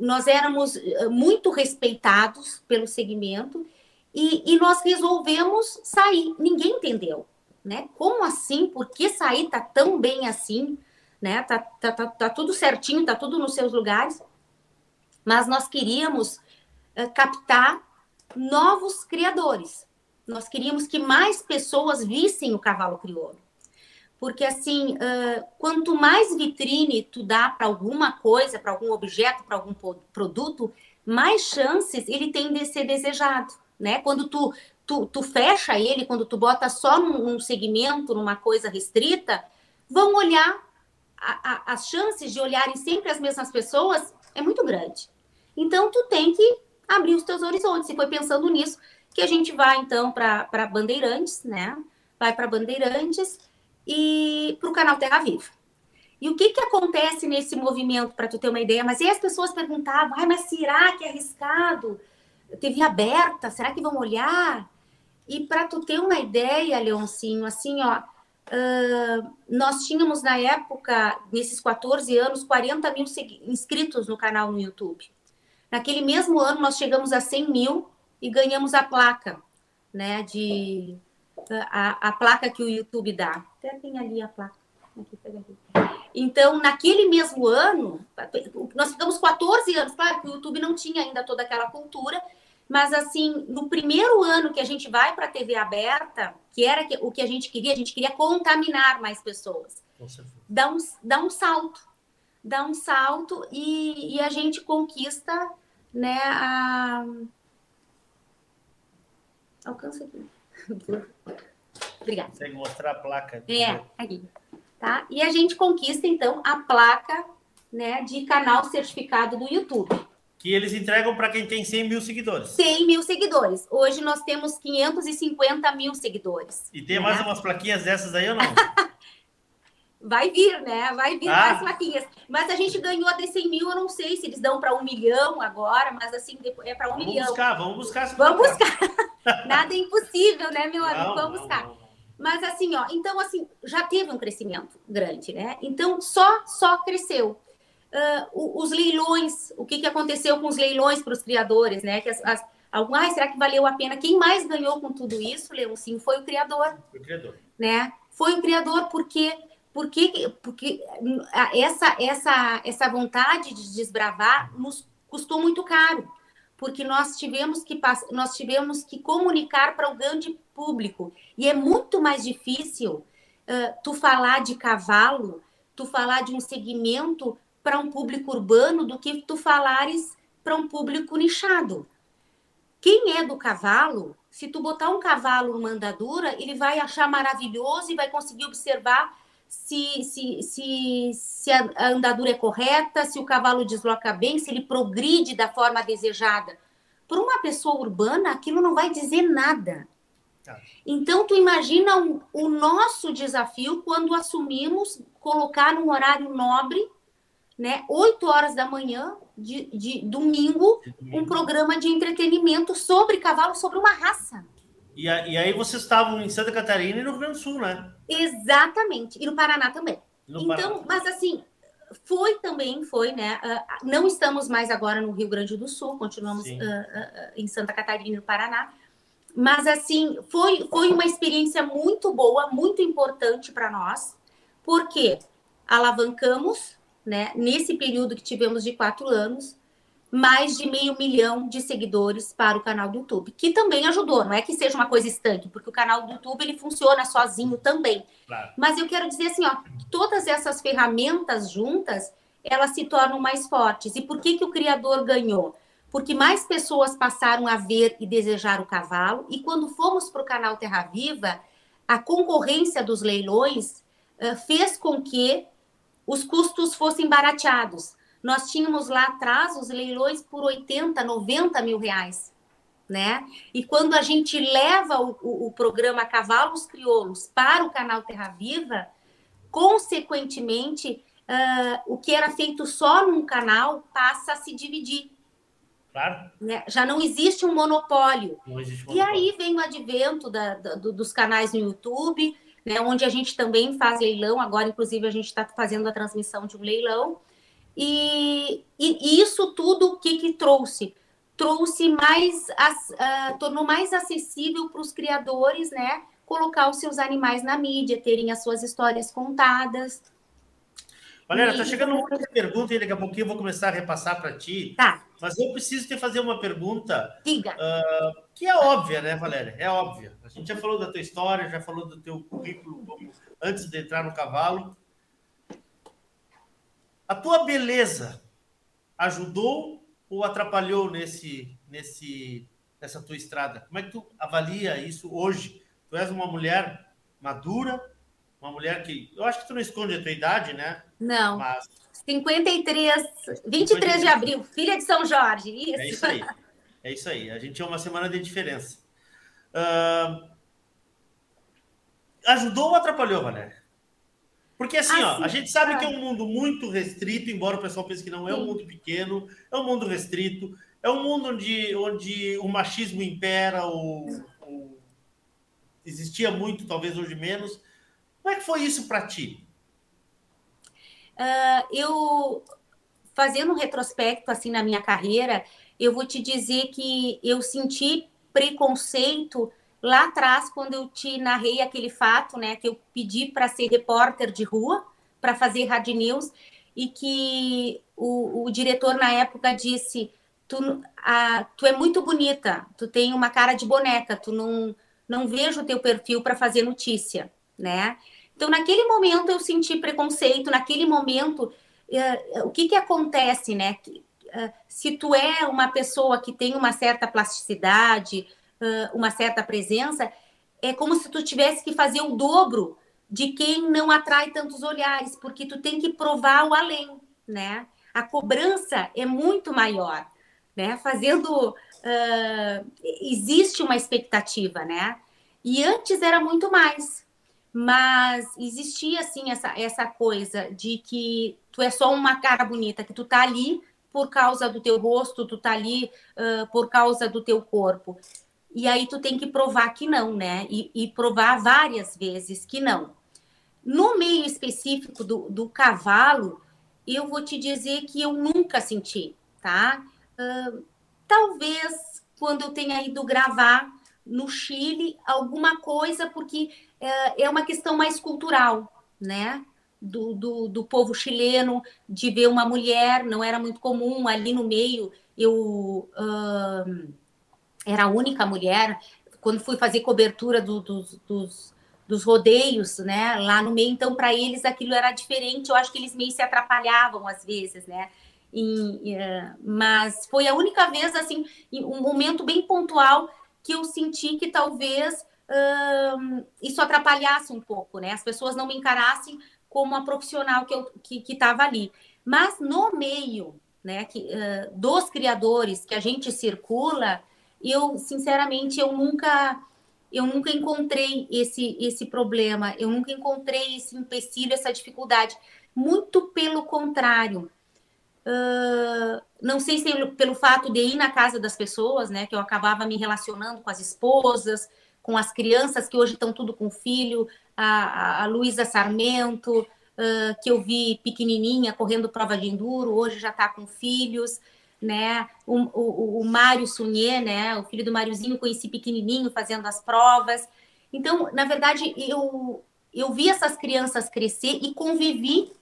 nós éramos muito respeitados pelo segmento e, e nós resolvemos sair. Ninguém entendeu né? Como assim? Por que sair tá tão bem assim? Né? Tá, tá, tá, tá tudo certinho, tá tudo nos seus lugares. Mas nós queríamos uh, captar novos criadores. Nós queríamos que mais pessoas vissem o cavalo crioulo. Porque, assim, uh, quanto mais vitrine tu dá para alguma coisa, para algum objeto, para algum produto, mais chances ele tem de ser desejado, né? Quando tu tu, tu fecha ele, quando tu bota só num, num segmento, numa coisa restrita, vão olhar, a, a, as chances de olharem sempre as mesmas pessoas é muito grande. Então, tu tem que abrir os teus horizontes. E foi pensando nisso que a gente vai, então, para Bandeirantes, né? Vai para Bandeirantes e para o canal Terra Viva. E o que, que acontece nesse movimento, para tu ter uma ideia? Mas e as pessoas perguntavam, ah, mas será que é arriscado? TV aberta, será que vão olhar? E para tu ter uma ideia, Leoncinho, assim, ó, uh, nós tínhamos na época, nesses 14 anos, 40 mil inscritos no canal no YouTube. Naquele mesmo ano, nós chegamos a 100 mil e ganhamos a placa, né, de... A, a placa que o YouTube dá. Até tem ali a placa. Então, naquele mesmo ano, nós ficamos 14 anos, claro que o YouTube não tinha ainda toda aquela cultura, mas, assim, no primeiro ano que a gente vai para a TV aberta, que era o que a gente queria, a gente queria contaminar mais pessoas. Dá um, dá um salto. Dá um salto e, e a gente conquista, né, a... Alcança aqui. Obrigada. Consegue mostrar a placa? É, aqui. Tá? E a gente conquista, então, a placa né, de canal certificado do YouTube que eles entregam para quem tem 100 mil seguidores. 100 mil seguidores. Hoje nós temos 550 mil seguidores. E tem né? mais umas plaquinhas dessas aí ou não? Vai vir, né? Vai vir ah. mais. Mas a gente ganhou de 100 mil, eu não sei se eles dão para um milhão agora, mas assim, é para um vamos milhão. Buscar, vamos buscar, vamos buscar. Nada é impossível, né, meu amigo? Não, vamos buscar. Não, não, mas assim, ó, então assim, já teve um crescimento grande, né? Então só só cresceu. Uh, os leilões, o que, que aconteceu com os leilões para os criadores, né? Que as, as ah, será que valeu a pena? Quem mais ganhou com tudo isso, Leoncinho, foi o criador. Foi o criador. Né? Foi o criador porque porque, porque essa, essa, essa vontade de desbravar nos custou muito caro, porque nós tivemos que, nós tivemos que comunicar para o grande público. E é muito mais difícil uh, tu falar de cavalo, tu falar de um segmento para um público urbano do que tu falares para um público nichado. Quem é do cavalo, se tu botar um cavalo numa andadura, ele vai achar maravilhoso e vai conseguir observar se, se, se, se a andadura é correta, se o cavalo desloca bem, se ele progride da forma desejada. Para uma pessoa urbana, aquilo não vai dizer nada. Tá. Então, tu imagina o, o nosso desafio quando assumimos colocar num horário nobre, né, 8 horas da manhã, de, de domingo, um programa de entretenimento sobre cavalo, sobre uma raça. E, e aí vocês estavam em Santa Catarina e no Rio Grande do Sul, né? Exatamente. E no Paraná também. No então, Paraná. mas assim, foi também, foi, né? Uh, não estamos mais agora no Rio Grande do Sul, continuamos uh, uh, em Santa Catarina e no Paraná. Mas assim, foi, foi uma experiência muito boa, muito importante para nós, porque alavancamos, né, nesse período que tivemos de quatro anos, mais de meio milhão de seguidores para o canal do YouTube, que também ajudou, não é que seja uma coisa estanque, porque o canal do YouTube ele funciona sozinho também. Claro. Mas eu quero dizer assim, ó, todas essas ferramentas juntas, elas se tornam mais fortes. E por que que o criador ganhou? Porque mais pessoas passaram a ver e desejar o cavalo, e quando fomos para o canal Terra Viva, a concorrência dos leilões uh, fez com que os custos fossem barateados. Nós tínhamos lá atrás os leilões por 80, 90 mil reais. Né? E quando a gente leva o, o, o programa Cavalos Crioulos para o canal Terra Viva, consequentemente, uh, o que era feito só num canal passa a se dividir. Claro. Né? Já não existe um monopólio. Existe monopólio. E aí vem o advento da, da, dos canais no YouTube, né, onde a gente também faz leilão. Agora, inclusive, a gente está fazendo a transmissão de um leilão. E, e, isso tudo o que, que trouxe? Trouxe mais, uh, tornou mais acessível para os criadores, né? Colocar os seus animais na mídia, terem as suas histórias contadas. Valéria, tá chegando uma pergunta e daqui a pouquinho eu vou começar a repassar para ti. Tá. Mas eu preciso te fazer uma pergunta. Diga. Uh, que é óbvia, né, Valéria? É óbvia. A gente já falou da tua história, já falou do teu currículo antes de entrar no cavalo. A tua beleza ajudou ou atrapalhou nesse, nesse, nessa tua estrada? Como é que tu avalia isso hoje? Tu és uma mulher madura, uma mulher que. Eu acho que tu não esconde a tua idade, né? Não. Mas... 53, 23 53. de abril, filha de São Jorge. Isso. É isso aí. É isso aí. A gente tinha uma semana de diferença. Uh... Ajudou ou atrapalhou, Valéria? Porque assim, ó, a gente sabe que é um mundo muito restrito, embora o pessoal pense que não é um mundo pequeno, é um mundo restrito, é um mundo onde, onde o machismo impera, ou, ou existia muito, talvez hoje menos. Como é que foi isso para ti? Uh, eu, fazendo um retrospecto assim na minha carreira, eu vou te dizer que eu senti preconceito lá atrás, quando eu te narrei aquele fato, né, que eu pedi para ser repórter de rua, para fazer rádio news, e que o, o, diretor na época disse: tu, a, tu é muito bonita, tu tem uma cara de boneca, tu não, não vejo o teu perfil para fazer notícia, né? Então, naquele momento, eu senti preconceito, naquele momento, uh, o que que acontece, né? Uh, se tu é uma pessoa que tem uma certa plasticidade, uma certa presença, é como se tu tivesse que fazer o dobro de quem não atrai tantos olhares, porque tu tem que provar o além, né? A cobrança é muito maior, né? Fazendo uh, existe uma expectativa, né? E antes era muito mais. mas existia assim essa, essa coisa de que tu é só uma cara bonita, que tu tá ali por causa do teu rosto, tu tá ali uh, por causa do teu corpo. E aí tu tem que provar que não, né? E, e provar várias vezes que não. No meio específico do, do, cavalo, eu vou te dizer que eu nunca senti, tá? Uh, talvez quando eu tenha ido gravar no Chile alguma coisa, porque uh, é uma questão mais cultural, né? Do, do, do, povo chileno, de ver uma mulher, não era muito comum ali no meio. Eu uh, era a única mulher. Quando fui fazer cobertura do, dos, dos, dos rodeios, né, lá no meio, então para eles aquilo era diferente. Eu acho que eles meio se atrapalhavam às vezes, né? E, uh, mas foi a única vez, assim, um momento bem pontual que eu senti que talvez uh, isso atrapalhasse um pouco, né? As pessoas não me encarassem como a profissional que eu que estava ali. Mas no meio, né, que, uh, dos criadores que a gente circula, eu sinceramente eu nunca eu nunca encontrei esse esse problema, eu nunca encontrei esse empecilho, essa dificuldade. Muito pelo contrário. Uh, não sei se pelo fato de ir na casa das pessoas, né, que eu acabava me relacionando com as esposas, com as crianças que hoje estão tudo com filho, a, a, a Luísa Sarmento, uh, que eu vi pequenininha correndo prova de enduro, hoje já está com filhos né? O, o, o Mário Sunier, né? O filho do Máriozinho, conheci pequenininho fazendo as provas. Então, na verdade, eu, eu vi essas crianças crescer e convivi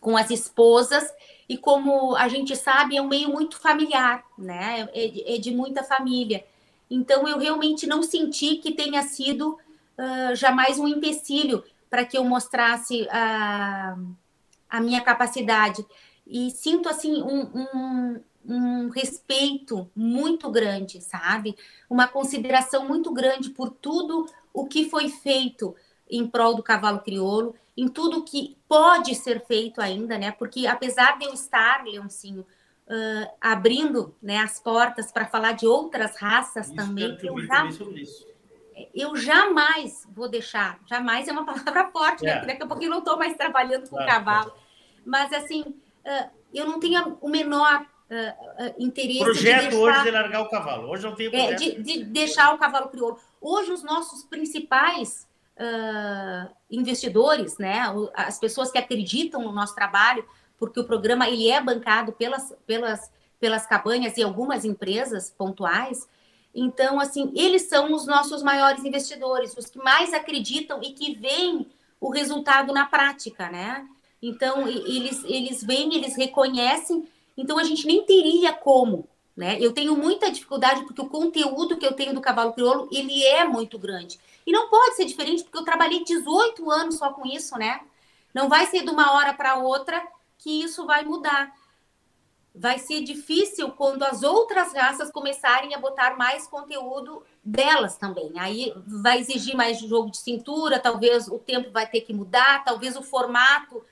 com as esposas e como a gente sabe é um meio muito familiar, né? É, é de muita família. Então eu realmente não senti que tenha sido uh, jamais um empecilho para que eu mostrasse a, a minha capacidade e sinto assim um, um, um, respeito muito grande, sabe? Uma consideração muito grande por tudo o que foi feito em prol do cavalo crioulo, em tudo que pode ser feito ainda, né? Porque apesar de eu estar, Leoncinho, uh, abrindo né, as portas para falar de outras raças isso também, eu, já, eu jamais vou deixar, jamais é uma palavra forte, né? é. né? Daqui a pouco eu não estou mais trabalhando com claro, cavalo. Mas assim, eu não tenho o menor uh, uh, interesse. Projeto de deixar, hoje de largar o cavalo. Hoje não tem projeto. É, de, de, deixar o cavalo crioulo. Hoje, os nossos principais uh, investidores, né, as pessoas que acreditam no nosso trabalho, porque o programa ele é bancado pelas, pelas, pelas cabanhas e algumas empresas pontuais. Então, assim, eles são os nossos maiores investidores, os que mais acreditam e que veem o resultado na prática, né? Então, eles, eles vêm, eles reconhecem, então a gente nem teria como, né? Eu tenho muita dificuldade porque o conteúdo que eu tenho do cavalo crioulo, ele é muito grande. E não pode ser diferente porque eu trabalhei 18 anos só com isso, né? Não vai ser de uma hora para outra que isso vai mudar. Vai ser difícil quando as outras raças começarem a botar mais conteúdo delas também. Aí vai exigir mais jogo de cintura, talvez o tempo vai ter que mudar, talvez o formato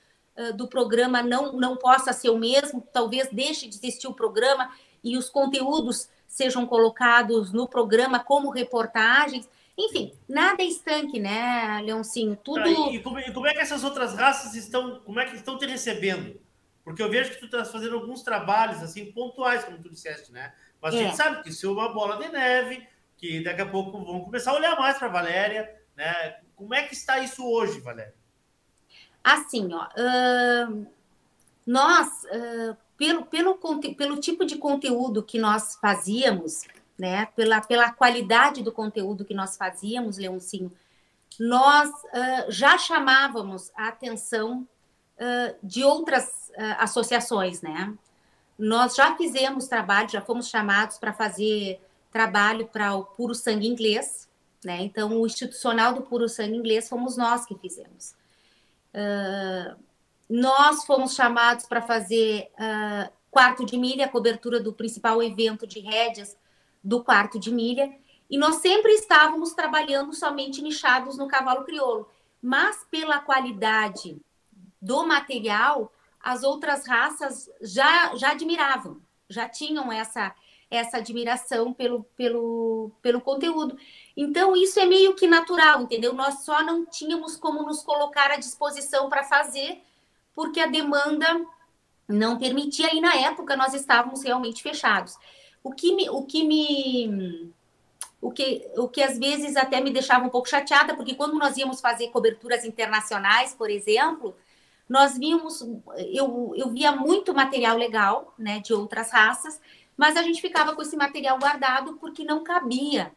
do programa não, não possa ser o mesmo, talvez deixe de existir o programa e os conteúdos sejam colocados no programa como reportagens. Enfim, nada é estanque, né, Leoncinho? Tudo. Ah, e, como, e, como, é que essas outras raças estão, como é que estão te recebendo? Porque eu vejo que tu está fazendo alguns trabalhos assim pontuais, como tu disseste, né? Mas é. a gente sabe que isso é uma bola de neve, que daqui a pouco vão começar a olhar mais para a Valéria, né? Como é que está isso hoje, Valéria? Assim, ó, uh, nós, uh, pelo, pelo, pelo tipo de conteúdo que nós fazíamos, né, pela, pela qualidade do conteúdo que nós fazíamos, Leoncinho, nós uh, já chamávamos a atenção de outras associações, né? Nós já fizemos trabalho, já fomos chamados para fazer trabalho para o Puro Sangue Inglês, né? Então, o institucional do Puro Sangue Inglês fomos nós que fizemos. Uh, nós fomos chamados para fazer uh, quarto de milha, a cobertura do principal evento de rédeas do quarto de milha, e nós sempre estávamos trabalhando somente nichados no cavalo crioulo, mas pela qualidade do material, as outras raças já, já admiravam, já tinham essa, essa admiração pelo, pelo, pelo conteúdo. Então, isso é meio que natural, entendeu? Nós só não tínhamos como nos colocar à disposição para fazer, porque a demanda não permitia, e na época nós estávamos realmente fechados. O que me, o que me o que, o que às vezes até me deixava um pouco chateada, porque quando nós íamos fazer coberturas internacionais, por exemplo, nós víamos, eu, eu via muito material legal, né, de outras raças, mas a gente ficava com esse material guardado porque não cabia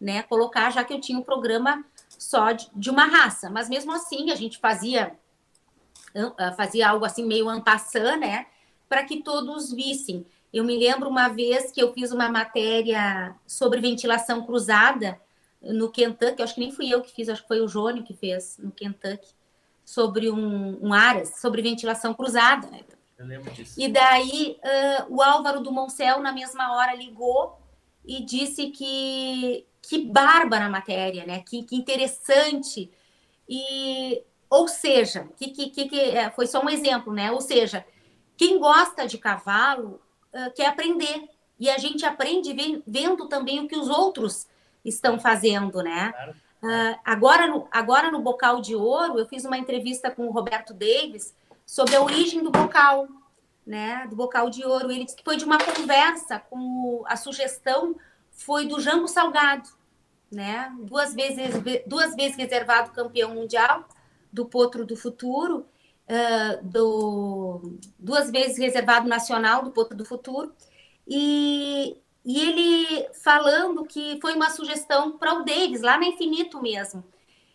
né, colocar, já que eu tinha um programa só de, de uma raça. Mas mesmo assim, a gente fazia ah, fazia algo assim meio ampassã, né, para que todos vissem. Eu me lembro uma vez que eu fiz uma matéria sobre ventilação cruzada no Kentucky, acho que nem fui eu que fiz, acho que foi o Jônio que fez no Kentucky, sobre um, um Aras, sobre ventilação cruzada. Né? Eu lembro disso. E daí uh, o Álvaro do Moncel, na mesma hora, ligou e disse que que bárbara matéria, né? Que, que interessante. E, ou seja, que, que, que, é, foi só um exemplo, né? Ou seja, quem gosta de cavalo uh, quer aprender. E a gente aprende vendo também o que os outros estão fazendo, né? Uh, agora, no, agora no Bocal de Ouro, eu fiz uma entrevista com o Roberto Davis sobre a origem do bocal, né? Do Bocal de Ouro. Ele disse que foi de uma conversa com a sugestão foi do Jango Salgado, né? Duas vezes, duas vezes reservado campeão mundial do Potro do Futuro, uh, do, duas vezes reservado nacional do Potro do Futuro, e, e ele falando que foi uma sugestão para o Davis, lá na Infinito mesmo,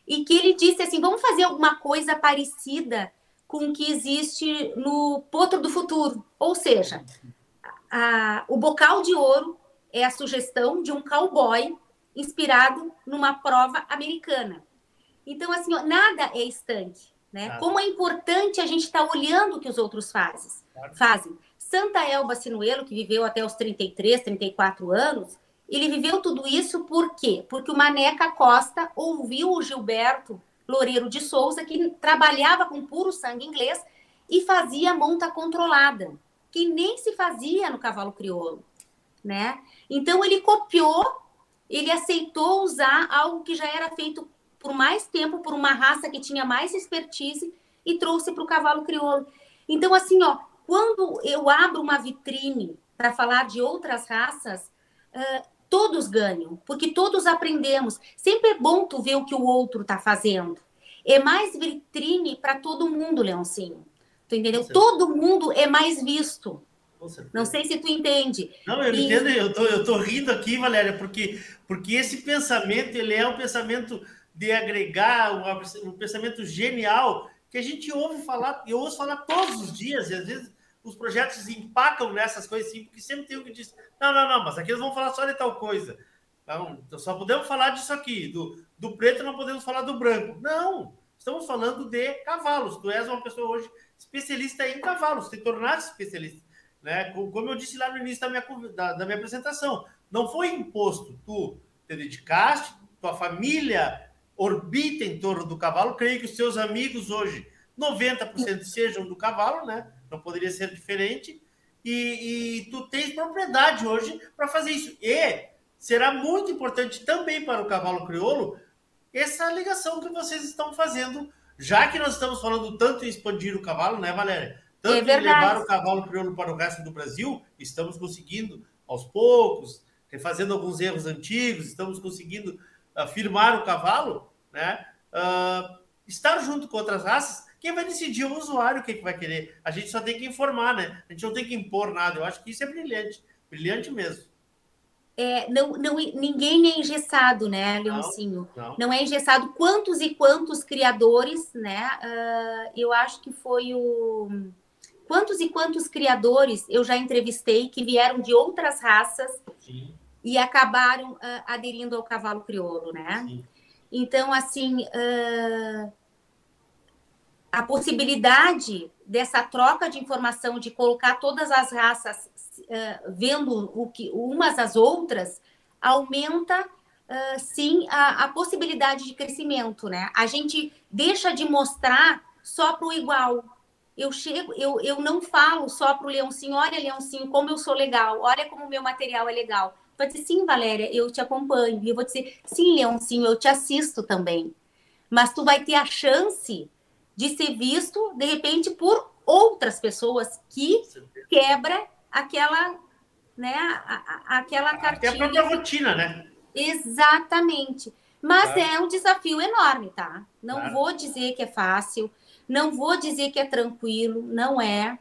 e que ele disse assim: vamos fazer alguma coisa parecida com o que existe no Potro do Futuro, ou seja, a, o bocal de ouro é a sugestão de um cowboy inspirado numa prova americana. Então, assim, ó, nada é estanque, né? Nada. Como é importante a gente estar tá olhando o que os outros fazem. Claro. fazem. Santa Elba Sinuelo, que viveu até os 33, 34 anos, ele viveu tudo isso por quê? Porque o Maneca Costa ouviu o Gilberto Loureiro de Souza, que trabalhava com puro sangue inglês e fazia monta controlada, que nem se fazia no cavalo crioulo, né? Então ele copiou ele aceitou usar algo que já era feito por mais tempo por uma raça que tinha mais expertise e trouxe para o cavalo crioulo. Então, assim, ó, quando eu abro uma vitrine para falar de outras raças, uh, todos ganham, porque todos aprendemos. Sempre é bom tu ver o que o outro está fazendo. É mais vitrine para todo mundo, Leoncinho. Tu entendeu? Todo mundo é mais visto. Não sei se tu entende. Não, eu e... entendo, eu tô, eu tô rindo aqui, Valéria, porque, porque esse pensamento, ele é um pensamento de agregar, um, um pensamento genial, que a gente ouve falar, eu ouço falar todos os dias, e às vezes os projetos empacam nessas coisas assim, porque sempre tem um que diz, não, não, não, mas aqui eles vão falar só de tal coisa. Então, só podemos falar disso aqui, do, do preto não podemos falar do branco. Não, estamos falando de cavalos. Tu és uma pessoa hoje especialista em cavalos, te tornaste especialista. Né? Como eu disse lá no início da minha, da, da minha apresentação, não foi imposto. Tu te dedicaste, tua família orbita em torno do cavalo. Creio que os seus amigos hoje, 90% sejam do cavalo, né? Não poderia ser diferente. E, e tu tens propriedade hoje para fazer isso. E será muito importante também para o cavalo crioulo essa ligação que vocês estão fazendo, já que nós estamos falando tanto em expandir o cavalo, né, Valéria? Tanto é levar o cavalo crioulo para o resto do Brasil, estamos conseguindo aos poucos, refazendo alguns erros antigos, estamos conseguindo afirmar o cavalo, né? Uh, estar junto com outras raças, quem vai decidir o usuário o que, que vai querer. A gente só tem que informar, né? A gente não tem que impor nada. Eu acho que isso é brilhante, brilhante mesmo. É, não, não, ninguém é engessado, né, Leoncinho? Não, não. não, é engessado. Quantos e quantos criadores, né? Uh, eu acho que foi o Quantos e quantos criadores eu já entrevistei que vieram de outras raças Sim. e acabaram uh, aderindo ao cavalo crioulo, né? Sim. Então, assim, uh, a possibilidade dessa troca de informação, de colocar todas as raças uh, vendo o que umas às outras, aumenta uh, sim a, a, possibilidade de crescimento, né? A gente deixa de mostrar só para o igual eu chego, eu, eu não falo só para o Leãozinho, olha, Leãozinho, como eu sou legal, olha como o meu material é legal. vai dizer, sim, Valéria, eu te acompanho. E eu vou dizer, sim, Leoncinho, eu te assisto também. Mas tu vai ter a chance de ser visto, de repente, por outras pessoas que quebra aquela, né, a, a, aquela cartilha. É a própria rotina, né? Exatamente. Mas claro. é um desafio enorme, tá? Não claro. vou dizer que é fácil, não vou dizer que é tranquilo, não é.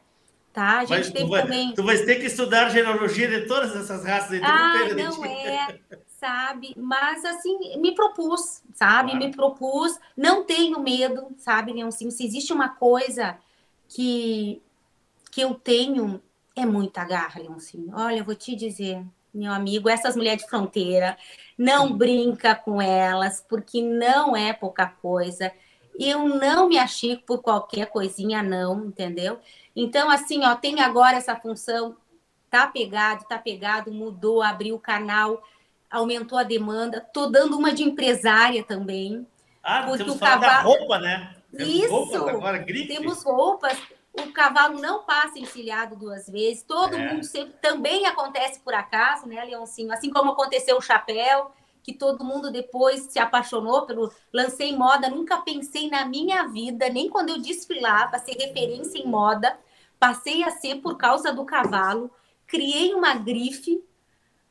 Tá? A gente Mas teve tu vai, também. Tu vais ter que estudar genealogia de todas essas raças aí. Ah, não é, sabe? Mas assim, me propus, sabe? Claro. Me propus, não tenho medo, sabe, Leoncinho? Se existe uma coisa que, que eu tenho, é muita garra, Leoncinho. Olha, eu vou te dizer, meu amigo, essas mulheres de fronteira, não brinca com elas, porque não é pouca coisa. Eu não me achico por qualquer coisinha, não, entendeu? Então, assim, ó, tem agora essa função, tá pegado, tá pegado, mudou, abriu o canal, aumentou a demanda. Tô dando uma de empresária também. Ah, temos cavalo... roupa, né? Temos Isso, roupas agora, temos roupas o cavalo não passa encilhado duas vezes, todo é. mundo sempre também acontece por acaso, né, Leoncinho? Assim como aconteceu o chapéu, que todo mundo depois se apaixonou pelo lancei moda, nunca pensei na minha vida, nem quando eu desfilava, ser referência em moda, passei a ser por causa do cavalo, criei uma grife,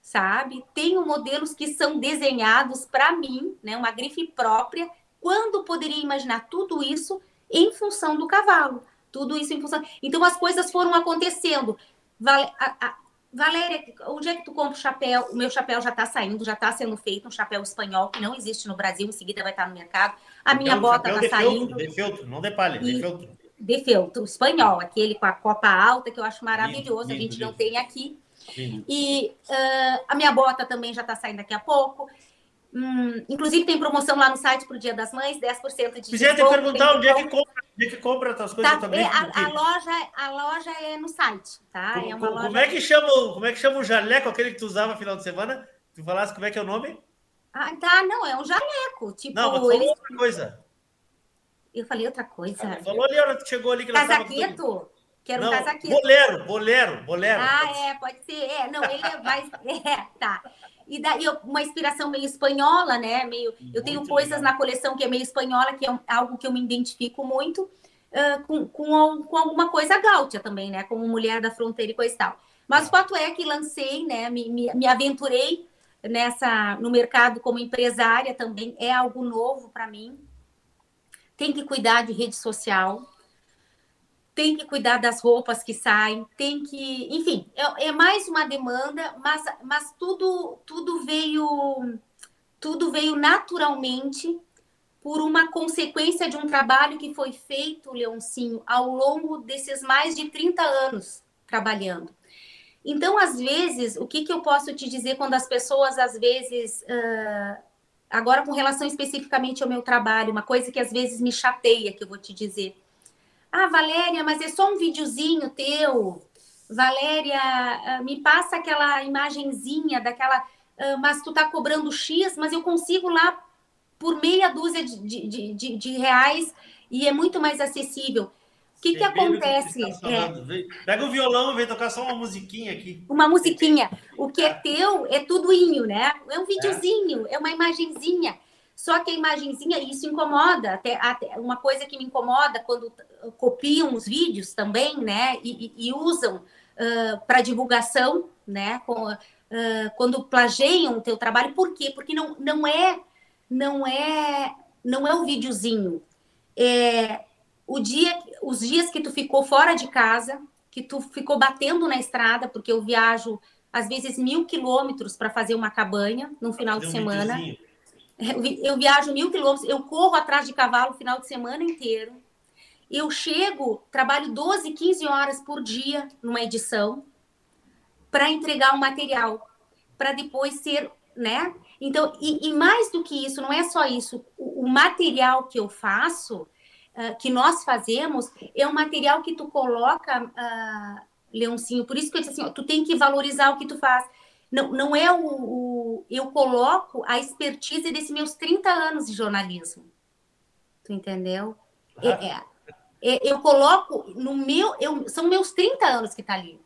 sabe? Tenho modelos que são desenhados para mim, né, uma grife própria. Quando poderia imaginar tudo isso em função do cavalo? Tudo isso em função. Então as coisas foram acontecendo. Val... A, a... Valéria, onde é que tu compra o chapéu? O meu chapéu já está saindo, já está sendo feito, um chapéu espanhol que não existe no Brasil, em seguida vai estar no mercado. A minha então, bota está saindo. De feltro, não de palha, de feltro. De feltro, espanhol, aquele com a copa alta, que eu acho maravilhoso, lindo, a gente lindo, não tem aqui. E uh, a minha bota também já está saindo daqui a pouco. Hum, inclusive tem promoção lá no site para o Dia das Mães, 10% de desconto. Queria te perguntar onde é que compra, onde é que compra as coisas tá, também. É, a, a, loja, a loja é no site, tá? Como, é loja... como é que chama, como é que chama o jaleco aquele que tu usava no final de semana? Tu falasse como é que é o nome? Ah, tá, não, é um jaleco, tipo, Não, mas eles... outra coisa. Eu falei outra coisa. Ah, falou ali, hora que chegou ali que Casaqueto? Que era um casaqueto. Bolero, bolero, bolero. Ah, é, pode ser. É, não, ele é mais. É, tá. E daí uma inspiração meio espanhola, né? Meio, eu tenho muito coisas legal. na coleção que é meio espanhola, que é algo que eu me identifico muito, uh, com, com, com, alguma coisa gaúcha também, né? Como mulher da fronteira e coisa e tal. Mas o fato é que lancei, né? Me, me, me aventurei nessa no mercado como empresária também, é algo novo para mim. Tem que cuidar de rede social, tem que cuidar das roupas que saem, tem que, enfim, é, é, mais uma demanda, mas, mas tudo, tudo veio, tudo veio naturalmente por uma consequência de um trabalho que foi feito, Leoncinho, ao longo desses mais de 30 anos trabalhando. Então, às vezes, o que, que eu posso te dizer quando as pessoas, às vezes, uh, agora com relação especificamente ao meu trabalho, uma coisa que às vezes me chateia, que eu vou te dizer, ah, Valéria, mas é só um videozinho teu. Valéria, ah, me passa aquela imagenzinha daquela. Ah, mas tu tá cobrando X, mas eu consigo lá por meia dúzia de, de, de, de reais e é muito mais acessível. O que, que acontece? É... Pega o violão e vem tocar só uma musiquinha aqui. Uma musiquinha. O que é teu é tudo inho, né? É um videozinho, é, é uma imagenzinha. Só que a imagenzinha, isso incomoda, até, até, uma coisa que me incomoda quando copiam os vídeos também, né, e, e usam uh, para divulgação, né, com, uh, quando plagiam o teu trabalho, por quê? Porque não, não é, não é, não é o videozinho, é o dia, os dias que tu ficou fora de casa, que tu ficou batendo na estrada, porque eu viajo às vezes mil quilômetros para fazer uma cabanha no final de um semana. Videozinho eu viajo mil quilômetros, eu corro atrás de cavalo o final de semana inteiro. Eu chego, trabalho 12, 15 horas por dia numa edição para entregar o um material, para depois ser, né? Então, e, e, mais do que isso, não é só isso. O, o material que eu faço, uh, que nós fazemos, é um material que tu coloca, uh, Leoncinho. Por isso que eu disse assim, ó, tu tem que valorizar o que tu faz. Não, não é o, o, Eu coloco a expertise desses meus 30 anos de jornalismo. Tu entendeu? É, é, é, eu coloco no meu. Eu, são meus 30 anos que tá ali.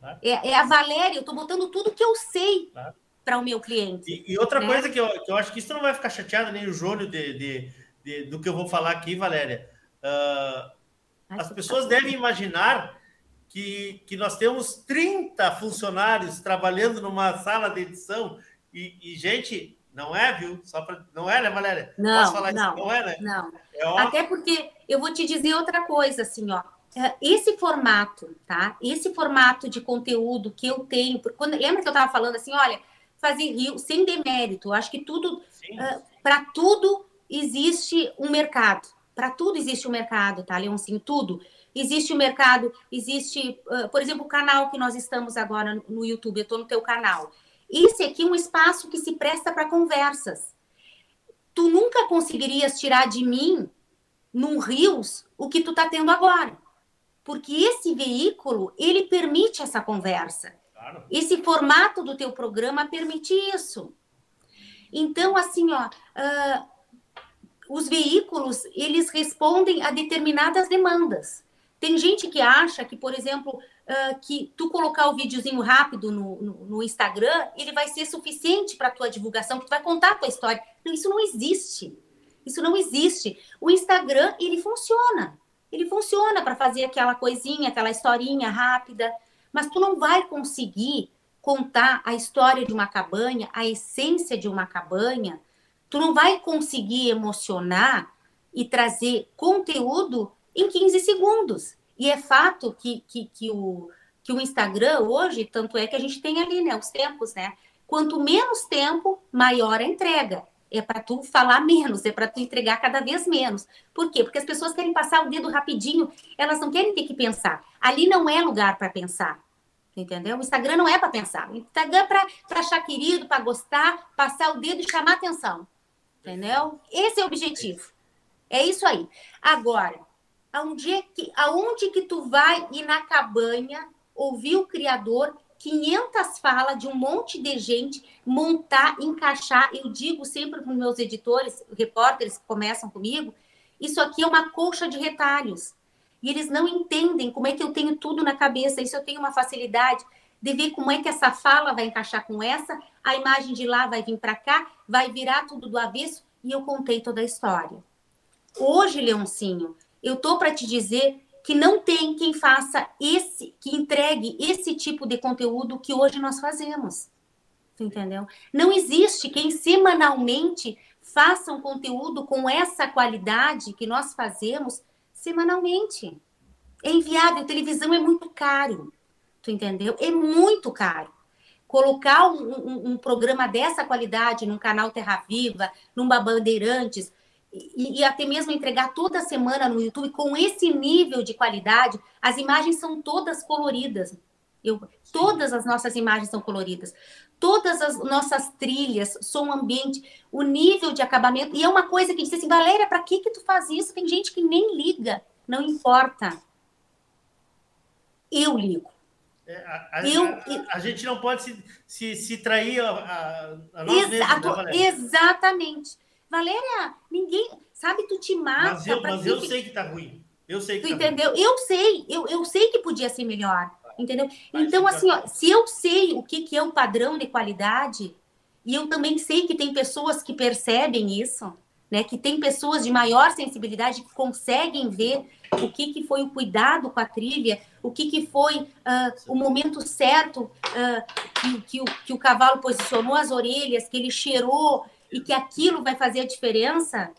Claro. É, é, a Valéria, eu estou botando tudo que eu sei claro. para o meu cliente. E, e outra né? coisa que eu, que eu acho que isso não vai ficar chateado, nem o Júnior, de, de, de, do que eu vou falar aqui, Valéria. Uh, as pessoas devem imaginar que, que nós temos 30 funcionários trabalhando numa sala de edição e, e gente, não é, viu? Só pra, não é, né, Valéria? Não, Posso falar não, isso? Não é, né? Não. É Até porque eu vou te dizer outra coisa, assim, ó. É, esse formato, tá? Esse formato de conteúdo que eu tenho, quando, lembra que eu estava falando assim, olha, fazer rio sem demérito. Acho que tudo, uh, para tudo existe um mercado. Para tudo existe um mercado, tá, Leoncinho? Tudo. Existe o mercado, existe, uh, por exemplo, o canal que nós estamos agora no YouTube, eu estou no teu canal. Esse aqui é um espaço que se presta para conversas. Tu nunca conseguirias tirar de mim, num Rios, o que tu está tendo agora porque esse veículo ele permite essa conversa. Claro. Esse formato do teu programa permite isso. Então, assim, ó, uh, os veículos eles respondem a determinadas demandas. Tem gente que acha que, por exemplo, uh, que tu colocar o videozinho rápido no, no, no Instagram, ele vai ser suficiente para tua divulgação, que tu vai contar a tua história. Não, isso não existe. Isso não existe. O Instagram, ele funciona ele funciona para fazer aquela coisinha, aquela historinha rápida, mas tu não vai conseguir contar a história de uma cabanha, a essência de uma cabanha, tu não vai conseguir emocionar e trazer conteúdo em 15 segundos. E é fato que, que, que, o, que o Instagram hoje, tanto é que a gente tem ali, né, os tempos, né? Quanto menos tempo, maior a entrega é para tu falar menos, é para tu entregar cada vez menos. Por quê? Porque as pessoas querem passar o dedo rapidinho, elas não querem ter que pensar. Ali não é lugar para pensar. Entendeu? O Instagram não é para pensar. O Instagram é para achar querido, para gostar, passar o dedo e chamar atenção. Entendeu? Esse é o objetivo. É isso aí. Agora, aonde, é que, aonde que tu vai ir na cabanha ouvir o Criador 500 falas de um monte de gente, montar, encaixar. Eu digo sempre para os meus editores, repórteres que começam comigo, isso aqui é uma colcha de retalhos. E eles não entendem como é que eu tenho tudo na cabeça. Isso eu tenho uma facilidade de ver como é que essa fala vai encaixar com essa, a imagem de lá vai vir para cá, vai virar tudo do avesso e eu contei toda a história. Hoje, Leoncinho, eu tô para te dizer que não tem quem faça esse, que entregue esse tipo de conteúdo que hoje nós fazemos. Entendeu? Não existe quem semanalmente faça um conteúdo com essa qualidade que nós fazemos semanalmente. É inviável, televisão é muito caro. Tu entendeu? É muito caro. Colocar um, um, um programa dessa qualidade num canal Terra Viva, numa Bandeirantes, e, e, até mesmo entregar toda semana no YouTube com esse nível de qualidade, as imagens são todas coloridas. Eu, todas as nossas imagens são coloridas. Todas as nossas trilhas, som ambiente, o nível de acabamento. E é uma coisa que diz assim, Valéria, para que que tu faz isso? Tem gente que nem liga. Não importa. Eu ligo. É, a, a, eu, a, a, gente não pode se, se, se trair a, a nós exato, mesmos, né, Exatamente. Valéria, ninguém. Sabe, tu te mata. Mas eu, mas eu sei que tá ruim. Eu sei que tu tá entendeu? Ruim. Eu sei, eu, eu sei que podia ser melhor. Entendeu? então, assim, ó, se eu sei o que, que é o padrão de qualidade, e eu também sei que tem pessoas que percebem isso, né? Que tem pessoas de maior sensibilidade que conseguem ver o que, que foi o cuidado com a trilha, o que, que foi uh, o momento certo uh, que, que, o, que o cavalo posicionou as orelhas, que ele cheirou, e que aquilo vai fazer a diferença,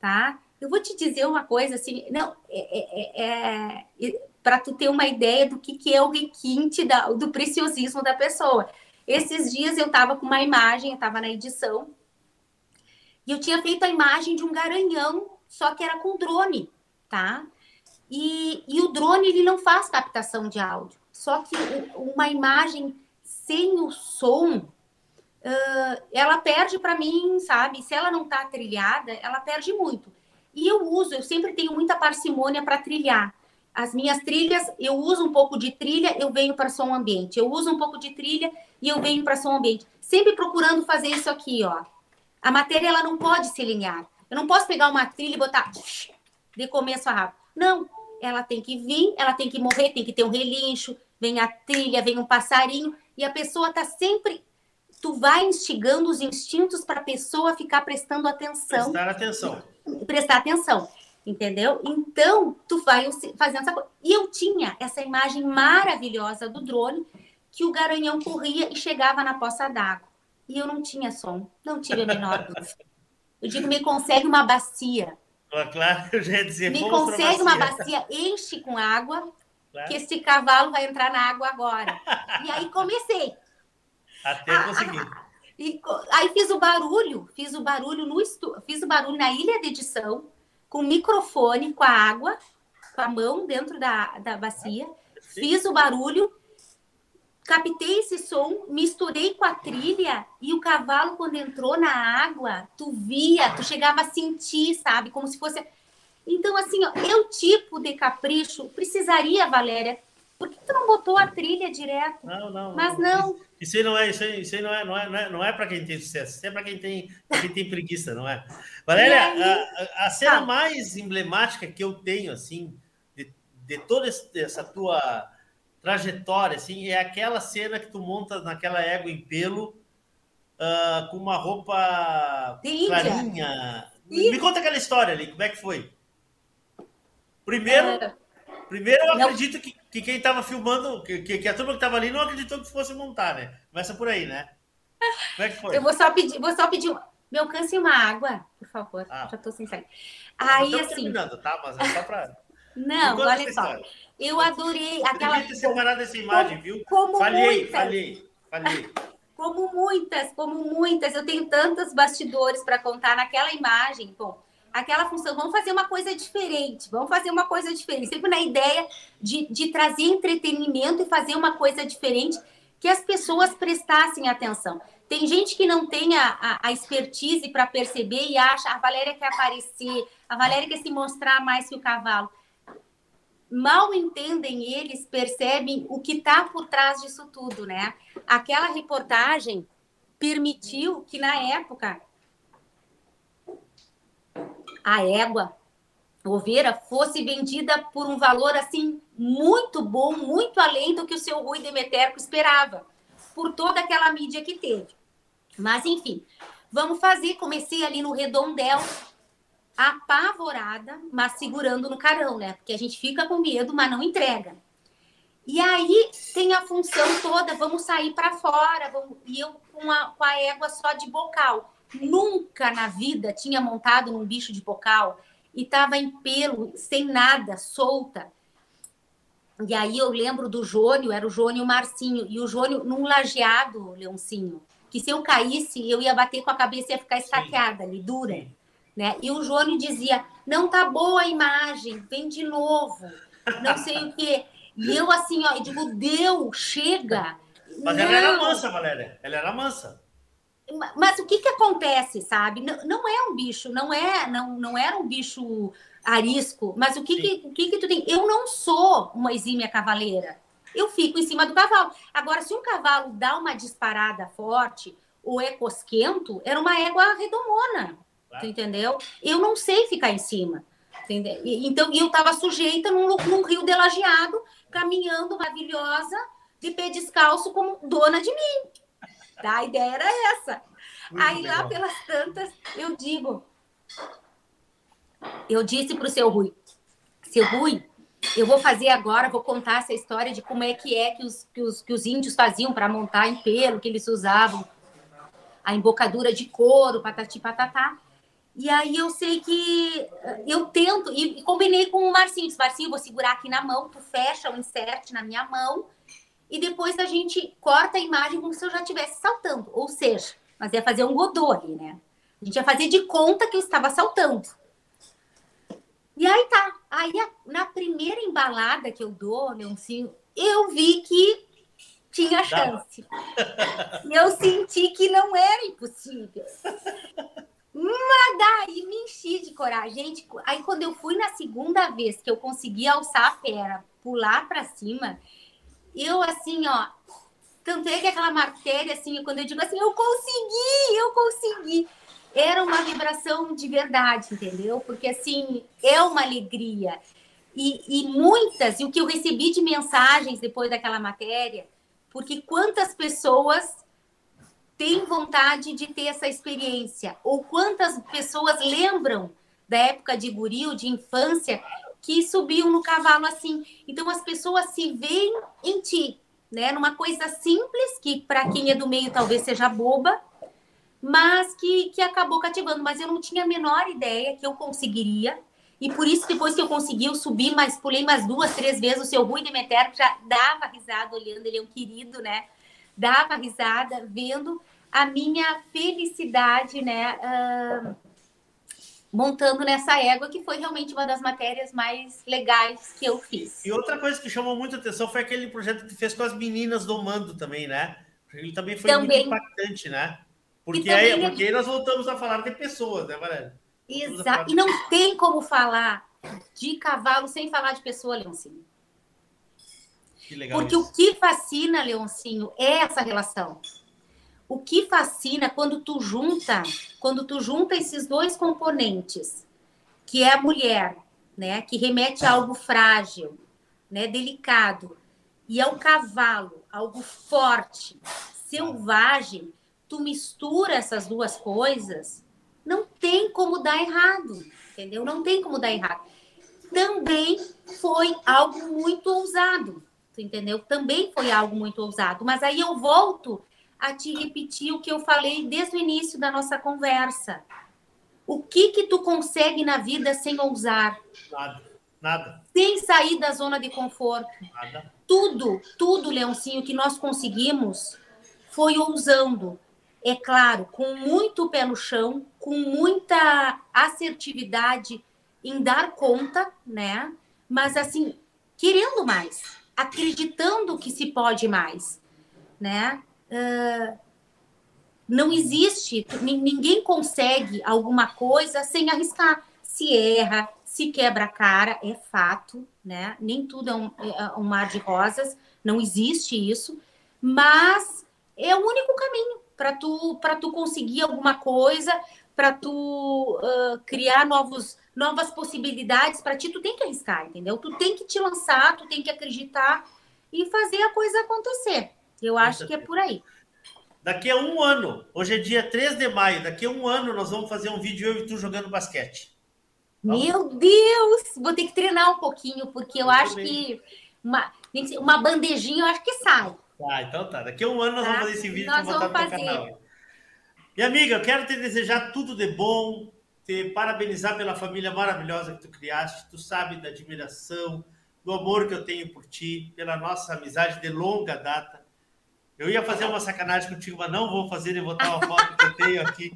tá? Eu vou te dizer uma coisa assim, não, é, é, é para tu ter uma ideia do que, que é o requinte da, do preciosismo da pessoa. Esses dias eu estava com uma imagem, eu estava na edição, e eu tinha feito a imagem de um garanhão, só que era com drone, tá? E, e o drone ele não faz captação de áudio, só que uma imagem sem o som, uh, ela perde para mim, sabe? Se ela não está trilhada, ela perde muito. E eu uso, eu sempre tenho muita parcimônia para trilhar. As minhas trilhas, eu uso um pouco de trilha, eu venho para som ambiente. Eu uso um pouco de trilha e eu venho para som ambiente. Sempre procurando fazer isso aqui, ó. A matéria ela não pode ser linear. Eu não posso pegar uma trilha e botar de começo a rabo. Não, ela tem que vir, ela tem que morrer, tem que ter um relincho, vem a trilha, vem um passarinho, e a pessoa tá sempre. Tu vai instigando os instintos para a pessoa ficar prestando atenção. Prestar atenção. Prestar atenção, entendeu? Então, tu vai fazendo essa coisa. E eu tinha essa imagem maravilhosa do drone, que o garanhão corria e chegava na poça d'água. E eu não tinha som, não tive a menor dúvida. Eu digo, me consegue uma bacia. Claro, eu já ia dizer, Me consegue uma bacia, enche com água, claro. que esse cavalo vai entrar na água agora. E aí comecei. Até ah, conseguir. Ah, e, aí fiz o barulho, fiz o barulho no estu... fiz o barulho na ilha de edição, com microfone, com a água, com a mão dentro da, da bacia. Fiz o barulho captei esse som, misturei com a trilha e o cavalo, quando entrou na água, tu via, tu chegava a sentir, sabe? Como se fosse. Então, assim, ó, eu tipo de capricho precisaria, Valéria. Por que tu não botou a trilha direto? Não, não. Mas não. Isso aí não é, isso aí, isso aí não é, não é, não é, não é para quem tem sucesso, isso é para quem tem, quem tem preguiça, não é? Valéria, a, a, cena ah. mais emblemática que eu tenho, assim, de, de toda essa tua trajetória, assim, é aquela cena que tu monta naquela égua em pelo uh, com uma roupa clarinha. Me conta aquela história ali, como é que foi? Primeiro, é. Primeiro eu acredito que, que quem estava filmando, que, que, a turma que estava ali não acreditou que fosse montar, né? Começa por aí, né? Como é que foi? Eu vou só pedir, vou só pedir, me alcance uma água, por favor. Ah. Já estou sem sair. Aí, assim. terminando, tá? Mas é só para. Não, olha só. História. Eu adorei aquela. Devia ter separado essa imagem, como, viu? Como falhei, muitas. falhei, falhei. Como muitas, como muitas. Eu tenho tantos bastidores para contar naquela imagem. Bom, aquela função. Vamos fazer uma coisa diferente. Vamos fazer uma coisa diferente. Sempre na ideia de, de trazer entretenimento e fazer uma coisa diferente que as pessoas prestassem atenção. Tem gente que não tem a, a, a expertise para perceber e acha a Valéria quer aparecer, a Valéria quer se mostrar mais que o cavalo mal entendem eles, percebem o que está por trás disso tudo, né? Aquela reportagem permitiu que, na época, a égua oveira fosse vendida por um valor assim muito bom, muito além do que o seu Rui Demeterco esperava, por toda aquela mídia que teve. Mas enfim, vamos fazer. Comecei ali no Redondel, apavorada, mas segurando no carão, né? Porque a gente fica com medo, mas não entrega. E aí tem a função toda, vamos sair para fora, vamos... e eu com a, com a égua só de bocal. Nunca na vida tinha montado num bicho de bocal e tava em pelo, sem nada, solta. E aí eu lembro do Jônio, era o Jônio e o Marcinho, e o Jônio num lajeado, Leoncinho, que se eu caísse, eu ia bater com a cabeça e ia ficar estaqueada ali, dura. Sim. Né? E o João dizia: não tá boa a imagem, vem de novo, não sei o quê. E eu assim, ó, eu digo, deu, chega. Mas não. ela era mansa, Valéria. Ela era mansa. Mas o que que acontece, sabe? Não, não é um bicho, não é, não, não era um bicho arisco, mas o que que, o que que tu tem? Eu não sou uma exímia cavaleira. Eu fico em cima do cavalo. Agora, se um cavalo dá uma disparada forte ou é cosquento, era uma égua redomona. Claro. entendeu? Eu não sei ficar em cima. Entendeu? Então, eu estava sujeita num, num rio delageado, caminhando maravilhosa, de pé descalço, como dona de mim. Tá? A ideia era essa. Muito Aí, legal. lá pelas tantas, eu digo... Eu disse para o seu Rui, seu Rui, eu vou fazer agora, vou contar essa história de como é que é que os, que os, que os índios faziam para montar em pelo, que eles usavam a embocadura de couro, patati patatá. E aí eu sei que eh, eu tento, e, combinei com o Marcinho, disse, Marcinho, vou segurar aqui na mão, tu fecha o insert na minha mão, e depois a gente corta a imagem como se eu já estivesse saltando. Ou seja, mas ia fazer um godô ali, né? A gente ia fazer de conta que eu estava saltando. E aí tá. Aí na primeira embalada que eu dou, Leoncinho, eu vi que tinha chance. eu senti que não era impossível. Mas daí me enchi de coragem. Gente, aí quando eu fui na segunda vez que eu consegui alçar a pera, pular para cima, eu assim, ó, que aquela matéria, assim, quando eu digo assim, eu consegui, eu consegui. Era uma vibração de verdade, entendeu? Porque, assim, é uma alegria. E, e muitas, e o que eu recebi de mensagens depois daquela matéria, porque quantas pessoas têm vontade de ter essa experiência, ou quantas pessoas lembram da época de guri de infância que subiam no cavalo assim. Então as pessoas se veem em ti, né? Numa coisa simples que para quem é do meio talvez seja boba, mas que, que acabou cativando. Mas eu não tinha a menor ideia que eu conseguiria. E por isso, depois que eu consegui, eu subi, mas pulei mais duas, três vezes. O seu Rui Demeter já dava risada olhando, ele é um querido, né? Dava risada vendo a minha felicidade, né? Uh, montando nessa égua, que foi realmente uma das matérias mais legais que eu fiz. E outra coisa que chamou muita atenção foi aquele projeto que fez com as meninas do Mando também, né? Ele também foi também. muito impactante, né? Porque aí, porque aí nós voltamos a falar de pessoas, né, Valéria? Exato. E não tem como falar de cavalo sem falar de pessoa, Leoncinho. Que legal Porque isso. o que fascina, Leoncinho, é essa relação o que fascina quando tu junta, quando tu junta esses dois componentes, que é a mulher, né, que remete a algo frágil, né, delicado, e é o cavalo, algo forte, selvagem, tu mistura essas duas coisas, não tem como dar errado, entendeu? Não tem como dar errado. Também foi algo muito ousado, tu entendeu? Também foi algo muito ousado, mas aí eu volto a te repetir o que eu falei desde o início da nossa conversa. O que que tu consegue na vida sem ousar? Nada, nada. Sem sair da zona de conforto. Nada. Tudo, tudo, Leoncinho, que nós conseguimos foi ousando. É claro, com muito pé no chão, com muita assertividade em dar conta, né? Mas assim, querendo mais, acreditando que se pode mais, né? Não existe, ninguém consegue alguma coisa sem arriscar. Se erra, se quebra a cara, é fato, né? Nem tudo é um, é um mar de rosas, não existe isso, mas é o único caminho para tu para tu conseguir alguma coisa, para tu uh, criar novos novas possibilidades para ti, tu tem que arriscar, entendeu? Tu tem que te lançar, tu tem que acreditar e fazer a coisa acontecer. Eu acho que é por aí. Daqui a um ano, hoje é dia 3 de maio, daqui a um ano nós vamos fazer um vídeo eu e tu jogando basquete. Vamos? Meu Deus! Vou ter que treinar um pouquinho, porque eu, eu acho que uma, uma bandejinha eu acho que sai. Ah, então tá. Daqui a um ano nós tá? vamos fazer esse vídeo para botar no fazer. canal. E amiga, eu quero te desejar tudo de bom, te parabenizar pela família maravilhosa que tu criaste. Tu sabe da admiração, do amor que eu tenho por ti, pela nossa amizade de longa data. Eu ia fazer uma sacanagem contigo, mas não vou fazer e botar uma foto que eu tenho aqui.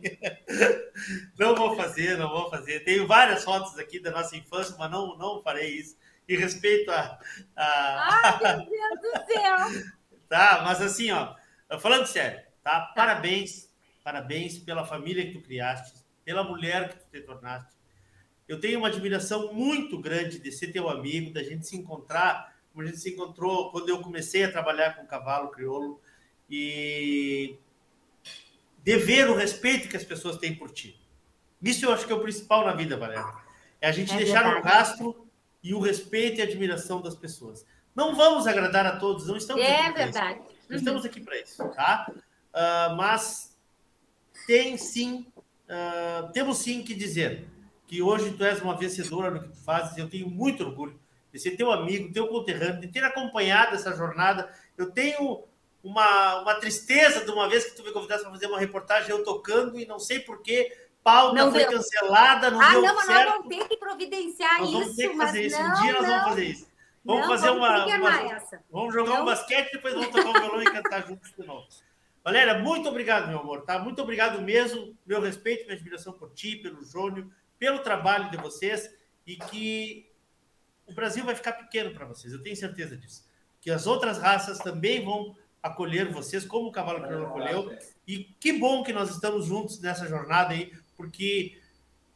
não vou fazer, não vou fazer. Tenho várias fotos aqui da nossa infância, mas não, não farei isso. E respeito a. a... Ai, meu Deus do céu! tá, mas assim, ó, falando sério, tá? tá? Parabéns, parabéns pela família que tu criaste, pela mulher que tu te tornaste. Eu tenho uma admiração muito grande de ser teu amigo, da gente se encontrar, como a gente se encontrou quando eu comecei a trabalhar com cavalo crioulo e dever o respeito que as pessoas têm por ti. Isso eu acho que é o principal na vida, Valéria. É a gente é deixar verdade. um rastro e o respeito e a admiração das pessoas. Não vamos agradar a todos, não estamos é aqui para verdade. isso. Não estamos aqui para isso, tá? Uh, mas tem sim, uh, temos sim que dizer que hoje tu és uma vencedora no que tu fazes. Eu tenho muito orgulho de ser teu amigo, teu conterrâneo, de ter acompanhado essa jornada. Eu tenho uma, uma tristeza de uma vez que tu me convidaste para fazer uma reportagem, eu tocando e não sei porquê, pauta não foi deu. cancelada, não ah, deu não, mas certo. nós vamos ter que providenciar nós isso. Vamos ter que fazer isso. Não, um dia nós vamos fazer isso. Vamos fazer uma. uma vamos jogar não. um basquete e depois vamos tocar o violão e cantar juntos de novo. Valéria, muito obrigado, meu amor, tá? Muito obrigado mesmo. Meu respeito, minha admiração por ti, pelo Jônio, pelo trabalho de vocês e que o Brasil vai ficar pequeno para vocês, eu tenho certeza disso. Que as outras raças também vão acolher vocês, como o Cavalo Crioulo acolheu. E que bom que nós estamos juntos nessa jornada aí, porque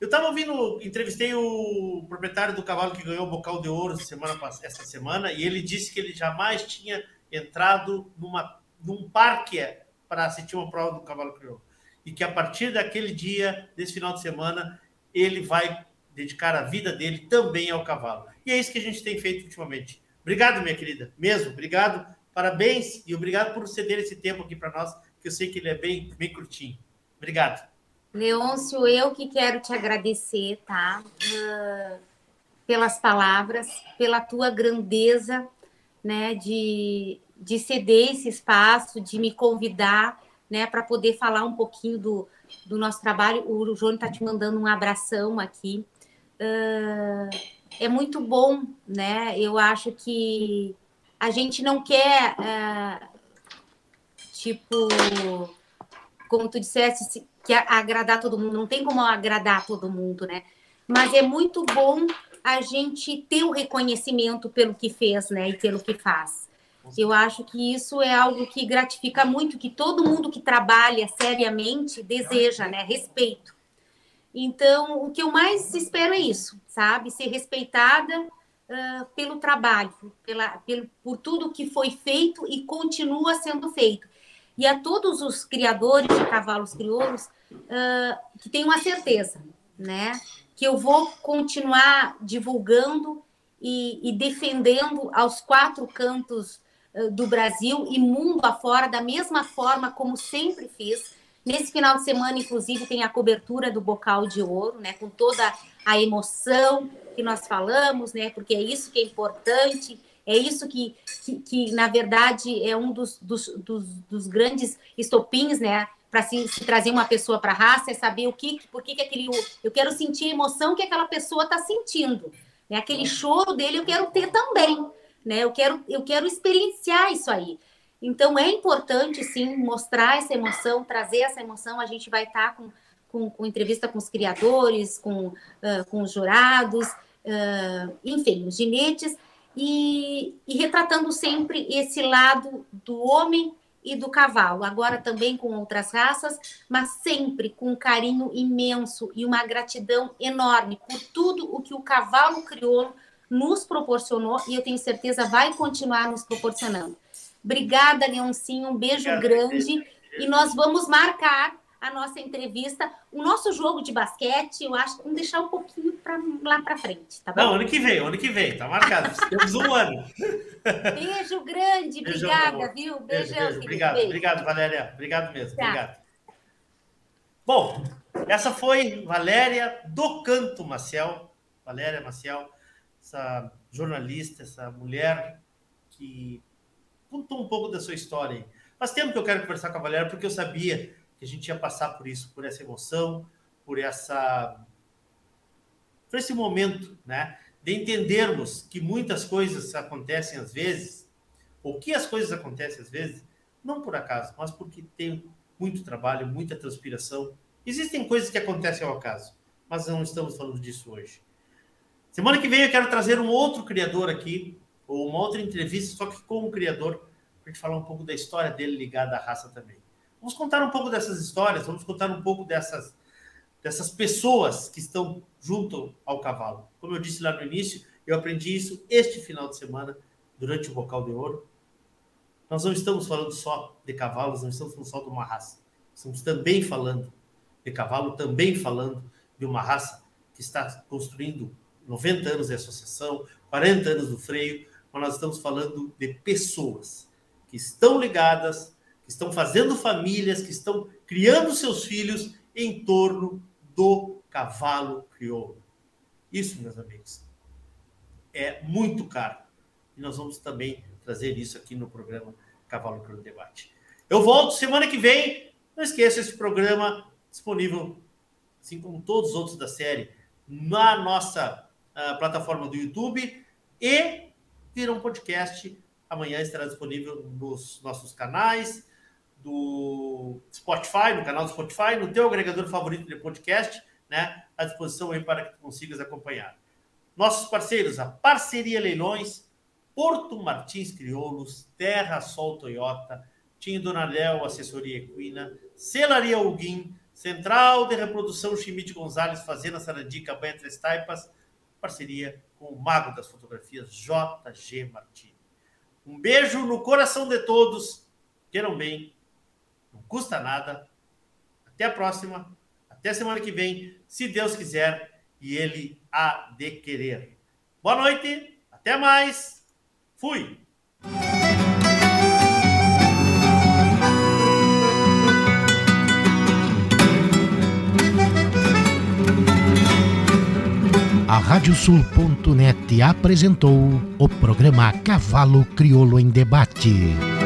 eu estava ouvindo, entrevistei o proprietário do cavalo que ganhou o Bocal de Ouro semana, essa semana, e ele disse que ele jamais tinha entrado numa, num parque para assistir uma prova do cavalo crioulo. E que a partir daquele dia, desse final de semana, ele vai dedicar a vida dele também ao cavalo. E é isso que a gente tem feito ultimamente. Obrigado, minha querida. Mesmo, obrigado. Parabéns e obrigado por ceder esse tempo aqui para nós, que eu sei que ele é bem, bem curtinho. Obrigado. Leôncio, eu que quero te agradecer, tá? Uh, pelas palavras, pela tua grandeza, né, de, de ceder esse espaço, de me convidar, né, para poder falar um pouquinho do, do nosso trabalho. O João está te mandando um abração aqui. Uh, é muito bom, né? Eu acho que a gente não quer, uh, tipo, como tu disseste, que agradar todo mundo. Não tem como agradar todo mundo, né? Mas é muito bom a gente ter o reconhecimento pelo que fez, né? E pelo que faz. Eu acho que isso é algo que gratifica muito, que todo mundo que trabalha seriamente deseja, né? Respeito. Então, o que eu mais espero é isso, sabe? Ser respeitada uh, pelo trabalho, pela, pelo, por tudo que foi feito e continua sendo feito. E a todos os criadores de cavalos crioulos uh, que tenham a certeza, né? Que eu vou continuar divulgando e, e defendendo aos quatro cantos do Brasil e mundo afora, da mesma forma como sempre fiz. Nesse final de semana, inclusive, tem a cobertura do Bocal de Ouro, né, com toda a emoção que nós falamos, né, porque é isso que é importante, é isso que, que, que na verdade, é um dos, dos, dos, dos grandes estopins, né, para se, se, trazer uma pessoa para a raça, é saber o que, por que, que aquele. Eu quero sentir a emoção que aquela pessoa está sentindo. Né? Aquele choro dele eu quero ter também né? Eu quero, eu quero experienciar isso aí. Então é importante sim mostrar essa emoção, trazer essa emoção. A gente vai estar com, com, com entrevista com os criadores, com, uh, com os jurados, uh, enfim, os ginetes, e, e retratando sempre esse lado do homem e do cavalo, agora também com outras raças, mas sempre com um carinho imenso e uma gratidão enorme por tudo o que o cavalo crioulo nos proporcionou e eu tenho certeza vai continuar nos proporcionando. Obrigada, Leoncinho, um beijo Obrigado, grande e nós vamos marcar a nossa entrevista, o nosso jogo de basquete, eu acho, vamos deixar um pouquinho para lá para frente, tá bom? Não, ano que vem, ano que vem, tá marcado. Temos um ano. Beijo grande, beijo, obrigada, viu? Beijão. Beijo, beijo. Obrigado, beijo. obrigado, Valéria. Obrigado mesmo, tá. obrigado. Bom, essa foi Valéria do Canto Maciel. Valéria Maciel essa jornalista, essa mulher que contou um pouco da sua história. Faz tempo que eu quero conversar com a Valéria, porque eu sabia que a gente ia passar por isso, por essa emoção, por essa por esse momento, né, de entendermos que muitas coisas acontecem às vezes, ou que as coisas acontecem às vezes, não por acaso, mas porque tem muito trabalho, muita transpiração. Existem coisas que acontecem ao acaso, mas não estamos falando disso hoje. Semana que vem eu quero trazer um outro criador aqui, ou uma outra entrevista, só que com um criador, para gente falar um pouco da história dele ligada à raça também. Vamos contar um pouco dessas histórias, vamos contar um pouco dessas, dessas pessoas que estão junto ao cavalo. Como eu disse lá no início, eu aprendi isso este final de semana, durante o Bocal de Ouro. Nós não estamos falando só de cavalos, não estamos falando só de uma raça. Estamos também falando de cavalo, também falando de uma raça que está construindo 90 anos de associação, 40 anos do freio, mas nós estamos falando de pessoas que estão ligadas, que estão fazendo famílias, que estão criando seus filhos em torno do cavalo crioulo. Isso, meus amigos, é muito caro. E nós vamos também trazer isso aqui no programa Cavalo Crioulo Debate. Eu volto semana que vem. Não esqueça esse programa disponível, assim como todos os outros da série, na nossa plataforma do YouTube e vira um podcast. Amanhã estará disponível nos nossos canais do Spotify, no canal do Spotify, no teu agregador favorito de podcast, né? À disposição aí para que tu consigas acompanhar. Nossos parceiros, a Parceria Leilões, Porto Martins Crioulos, Terra Sol Toyota, Tinho Donadel, Assessoria Equina, Celaria Alguim, Central de Reprodução Chimite Gonzalez, Fazenda Sarandica, Banha Três Taipas, parceria com o mago das fotografias, JG Martini. Um beijo no coração de todos. Queiram bem. Não custa nada. Até a próxima. Até semana que vem, se Deus quiser e Ele há de querer. Boa noite, até mais. Fui. A Radiosul.net apresentou o programa Cavalo Crioulo em Debate.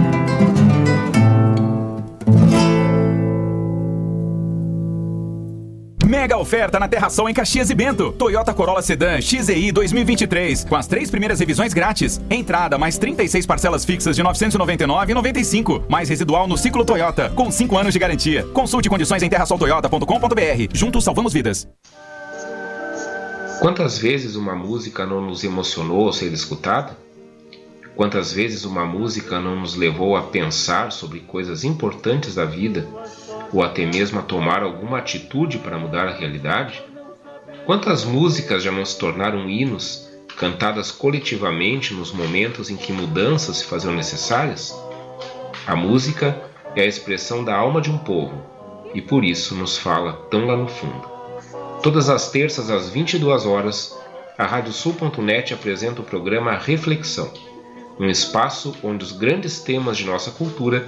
Mega oferta na Terra Sol em Caxias e Bento. Toyota Corolla Sedan XEI 2023, com as três primeiras revisões grátis. Entrada mais 36 parcelas fixas de 999,95, mais residual no ciclo Toyota, com 5 anos de garantia. Consulte condições em terrasoltoyota.com.br. Juntos salvamos vidas. Quantas vezes uma música não nos emocionou ao ser escutada? Quantas vezes uma música não nos levou a pensar sobre coisas importantes da vida ou até mesmo a tomar alguma atitude para mudar a realidade? Quantas músicas já não se tornaram hinos, cantadas coletivamente nos momentos em que mudanças se faziam necessárias? A música é a expressão da alma de um povo e por isso nos fala tão lá no fundo. Todas as terças às 22 horas, a Radiosul.net apresenta o programa Reflexão, um espaço onde os grandes temas de nossa cultura